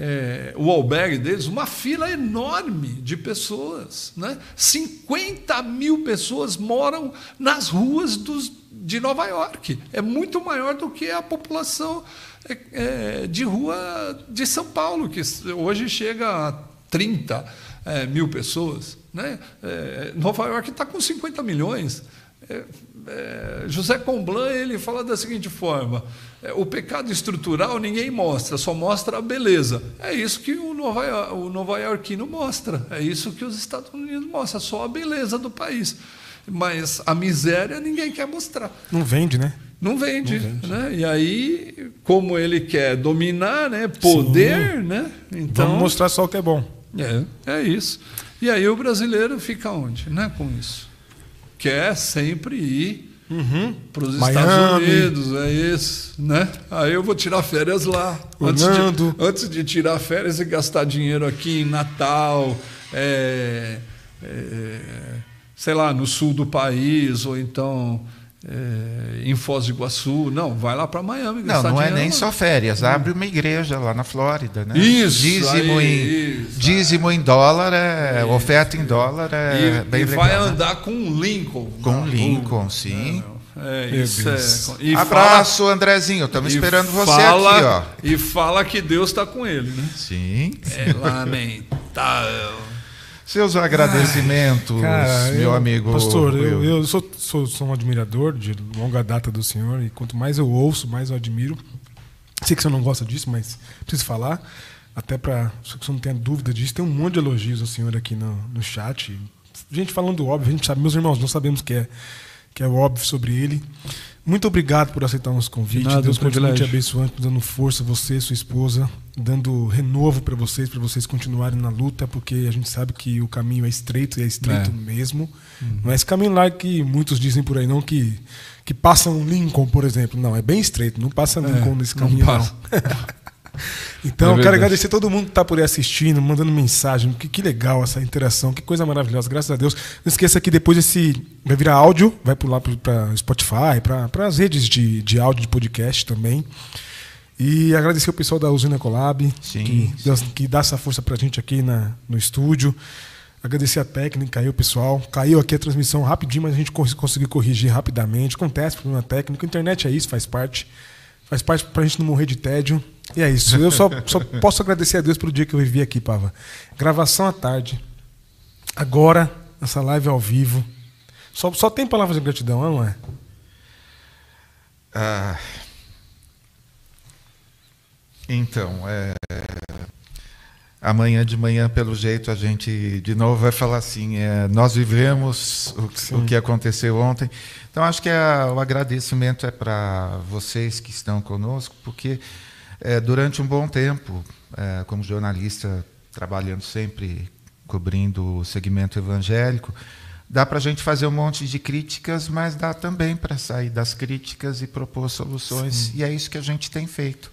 é, o albergue deles, uma fila enorme de pessoas. Né? 50 mil pessoas moram nas ruas dos, de Nova York. É muito maior do que a população é, é, de rua de São Paulo, que hoje chega a 30 é, mil pessoas. Né? É, Nova York está com 50 milhões. É, é, José Comblan ele fala da seguinte forma: é, o pecado estrutural ninguém mostra, só mostra a beleza. É isso que o nova, o nova Iorquino mostra, é isso que os Estados Unidos mostram, só a beleza do país. Mas a miséria ninguém quer mostrar. Não vende, né? Não vende, não vende. né? E aí, como ele quer dominar, né? Poder, Sim. né? Então vamos mostrar só o que é bom. É, é isso. E aí o brasileiro fica onde, né? Com isso, quer sempre ir uhum. para os Estados Unidos, é isso, né? Aí eu vou tirar férias lá. Antes de, antes de, tirar férias e gastar dinheiro aqui em Natal, é, é, sei lá, no sul do país ou então é, em Foz do Iguaçu. Não, vai lá para Miami. Não, não é nem lá. só férias. Abre uma igreja lá na Flórida, né? Isso. Dízimo, aí, em, isso, dízimo em dólar, é, isso, oferta em dólar é e, bem e legal. vai né? andar com um Lincoln. Com um Lincoln, sim. É, isso é. Abraço, fala, Andrezinho. Estamos esperando você fala, aqui, ó. E fala que Deus está com ele, né? Sim. É lamentável. Seus agradecimentos, Cara, meu eu, amigo. Pastor, eu, eu sou, sou, sou, um admirador de longa data do senhor e quanto mais eu ouço, mais eu admiro. Sei que você não gosta disso, mas preciso falar. Até para que você não tenha dúvida disso, tem um monte de elogios ao senhor aqui no, no chat. Gente falando óbvio, a gente sabe, meus irmãos, não sabemos que é, que é óbvio sobre ele. Muito obrigado por aceitar o nosso convite. Nada, Deus continue te abençoando, dando força, você, sua esposa, dando renovo para vocês, para vocês continuarem na luta, porque a gente sabe que o caminho é estreito e é estreito é. mesmo. Uhum. Não é esse caminho lá que muitos dizem por aí, não, que, que passa um Lincoln, por exemplo. Não, é bem estreito, não passa Lincoln é, nesse caminho, não. não. Então, é quero agradecer a todo mundo que está por aí assistindo, mandando mensagem. Que, que legal essa interação, que coisa maravilhosa, graças a Deus. Não esqueça que depois esse vai virar áudio, vai pular para Spotify, para as redes de, de áudio de podcast também. E agradecer o pessoal da Usina Colab, sim, que, sim. que dá essa força para a gente aqui na, no estúdio. Agradecer a técnica aí, o pessoal. Caiu aqui a transmissão rapidinho, mas a gente conseguiu corrigir rapidamente. Acontece problema técnico. A internet é isso, faz parte. Faz parte para a gente não morrer de tédio. E é isso. Eu só, só posso agradecer a Deus pelo dia que eu vivi aqui, Pava. Gravação à tarde. Agora, essa live ao vivo. Só, só tem palavras de gratidão, não é? Ah, então, é, amanhã de manhã, pelo jeito, a gente de novo vai falar assim: é, nós vivemos o, o, que aconteceu ontem. Então, acho que é, o agradecimento é para vocês que estão conosco, porque é, durante um bom tempo, é, como jornalista, trabalhando sempre cobrindo o segmento evangélico, dá para a gente fazer um monte de críticas, mas dá também para sair das críticas e propor soluções. Sim. E é isso que a gente tem feito,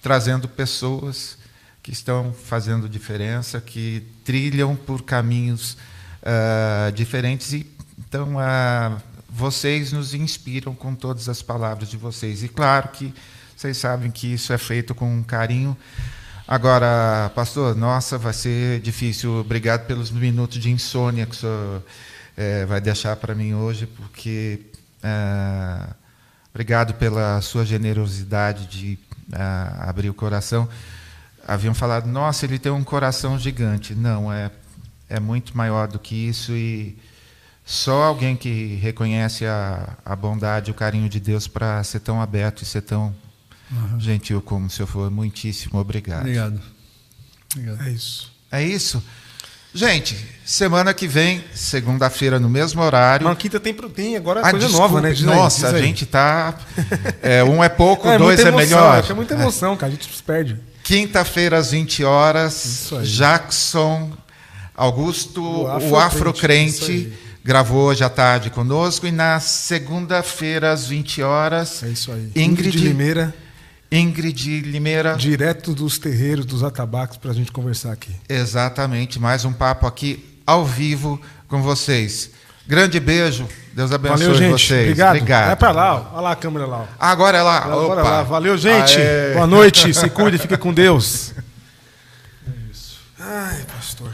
trazendo pessoas que estão fazendo diferença, que trilham por caminhos uh, diferentes. E, então, uh, vocês nos inspiram com todas as palavras de vocês. E claro que vocês sabem que isso é feito com carinho. Agora, pastor, nossa, vai ser difícil. Obrigado pelos minutos de insônia que o senhor é, vai deixar para mim hoje, porque é, obrigado pela sua generosidade de é, abrir o coração. Haviam falado, nossa, ele tem um coração gigante. Não, é, é muito maior do que isso e só alguém que reconhece a, a bondade, o carinho de Deus para ser tão aberto e ser tão Uhum. Gentil como o senhor for, muitíssimo obrigado. Obrigado. obrigado. É isso. É isso. Gente, semana que vem, segunda-feira, no mesmo horário. Não, quinta tem, tem agora é ah, coisa desculpe, nova, né? Diz nossa, aí, a gente tá. É, um é pouco, é, dois é melhor. É muita emoção, é. cara, a gente se perde. Quinta-feira, às 20 horas, Jackson Augusto, o Afrocrente. Afro gravou hoje à tarde conosco. E na segunda-feira, às 20 horas, é isso aí. Ingrid, Ingrid Limeira Ingrid Limeira. Direto dos terreiros dos atabaques para a gente conversar aqui. Exatamente, mais um papo aqui ao vivo com vocês. Grande beijo, Deus abençoe Valeu, gente. vocês. Obrigado. Obrigado. É para lá, olha lá a câmera lá. Agora é lá. Agora lá. Valeu, gente. Aê. Boa noite, se cuide, fica com Deus. É isso. Ai, pastor.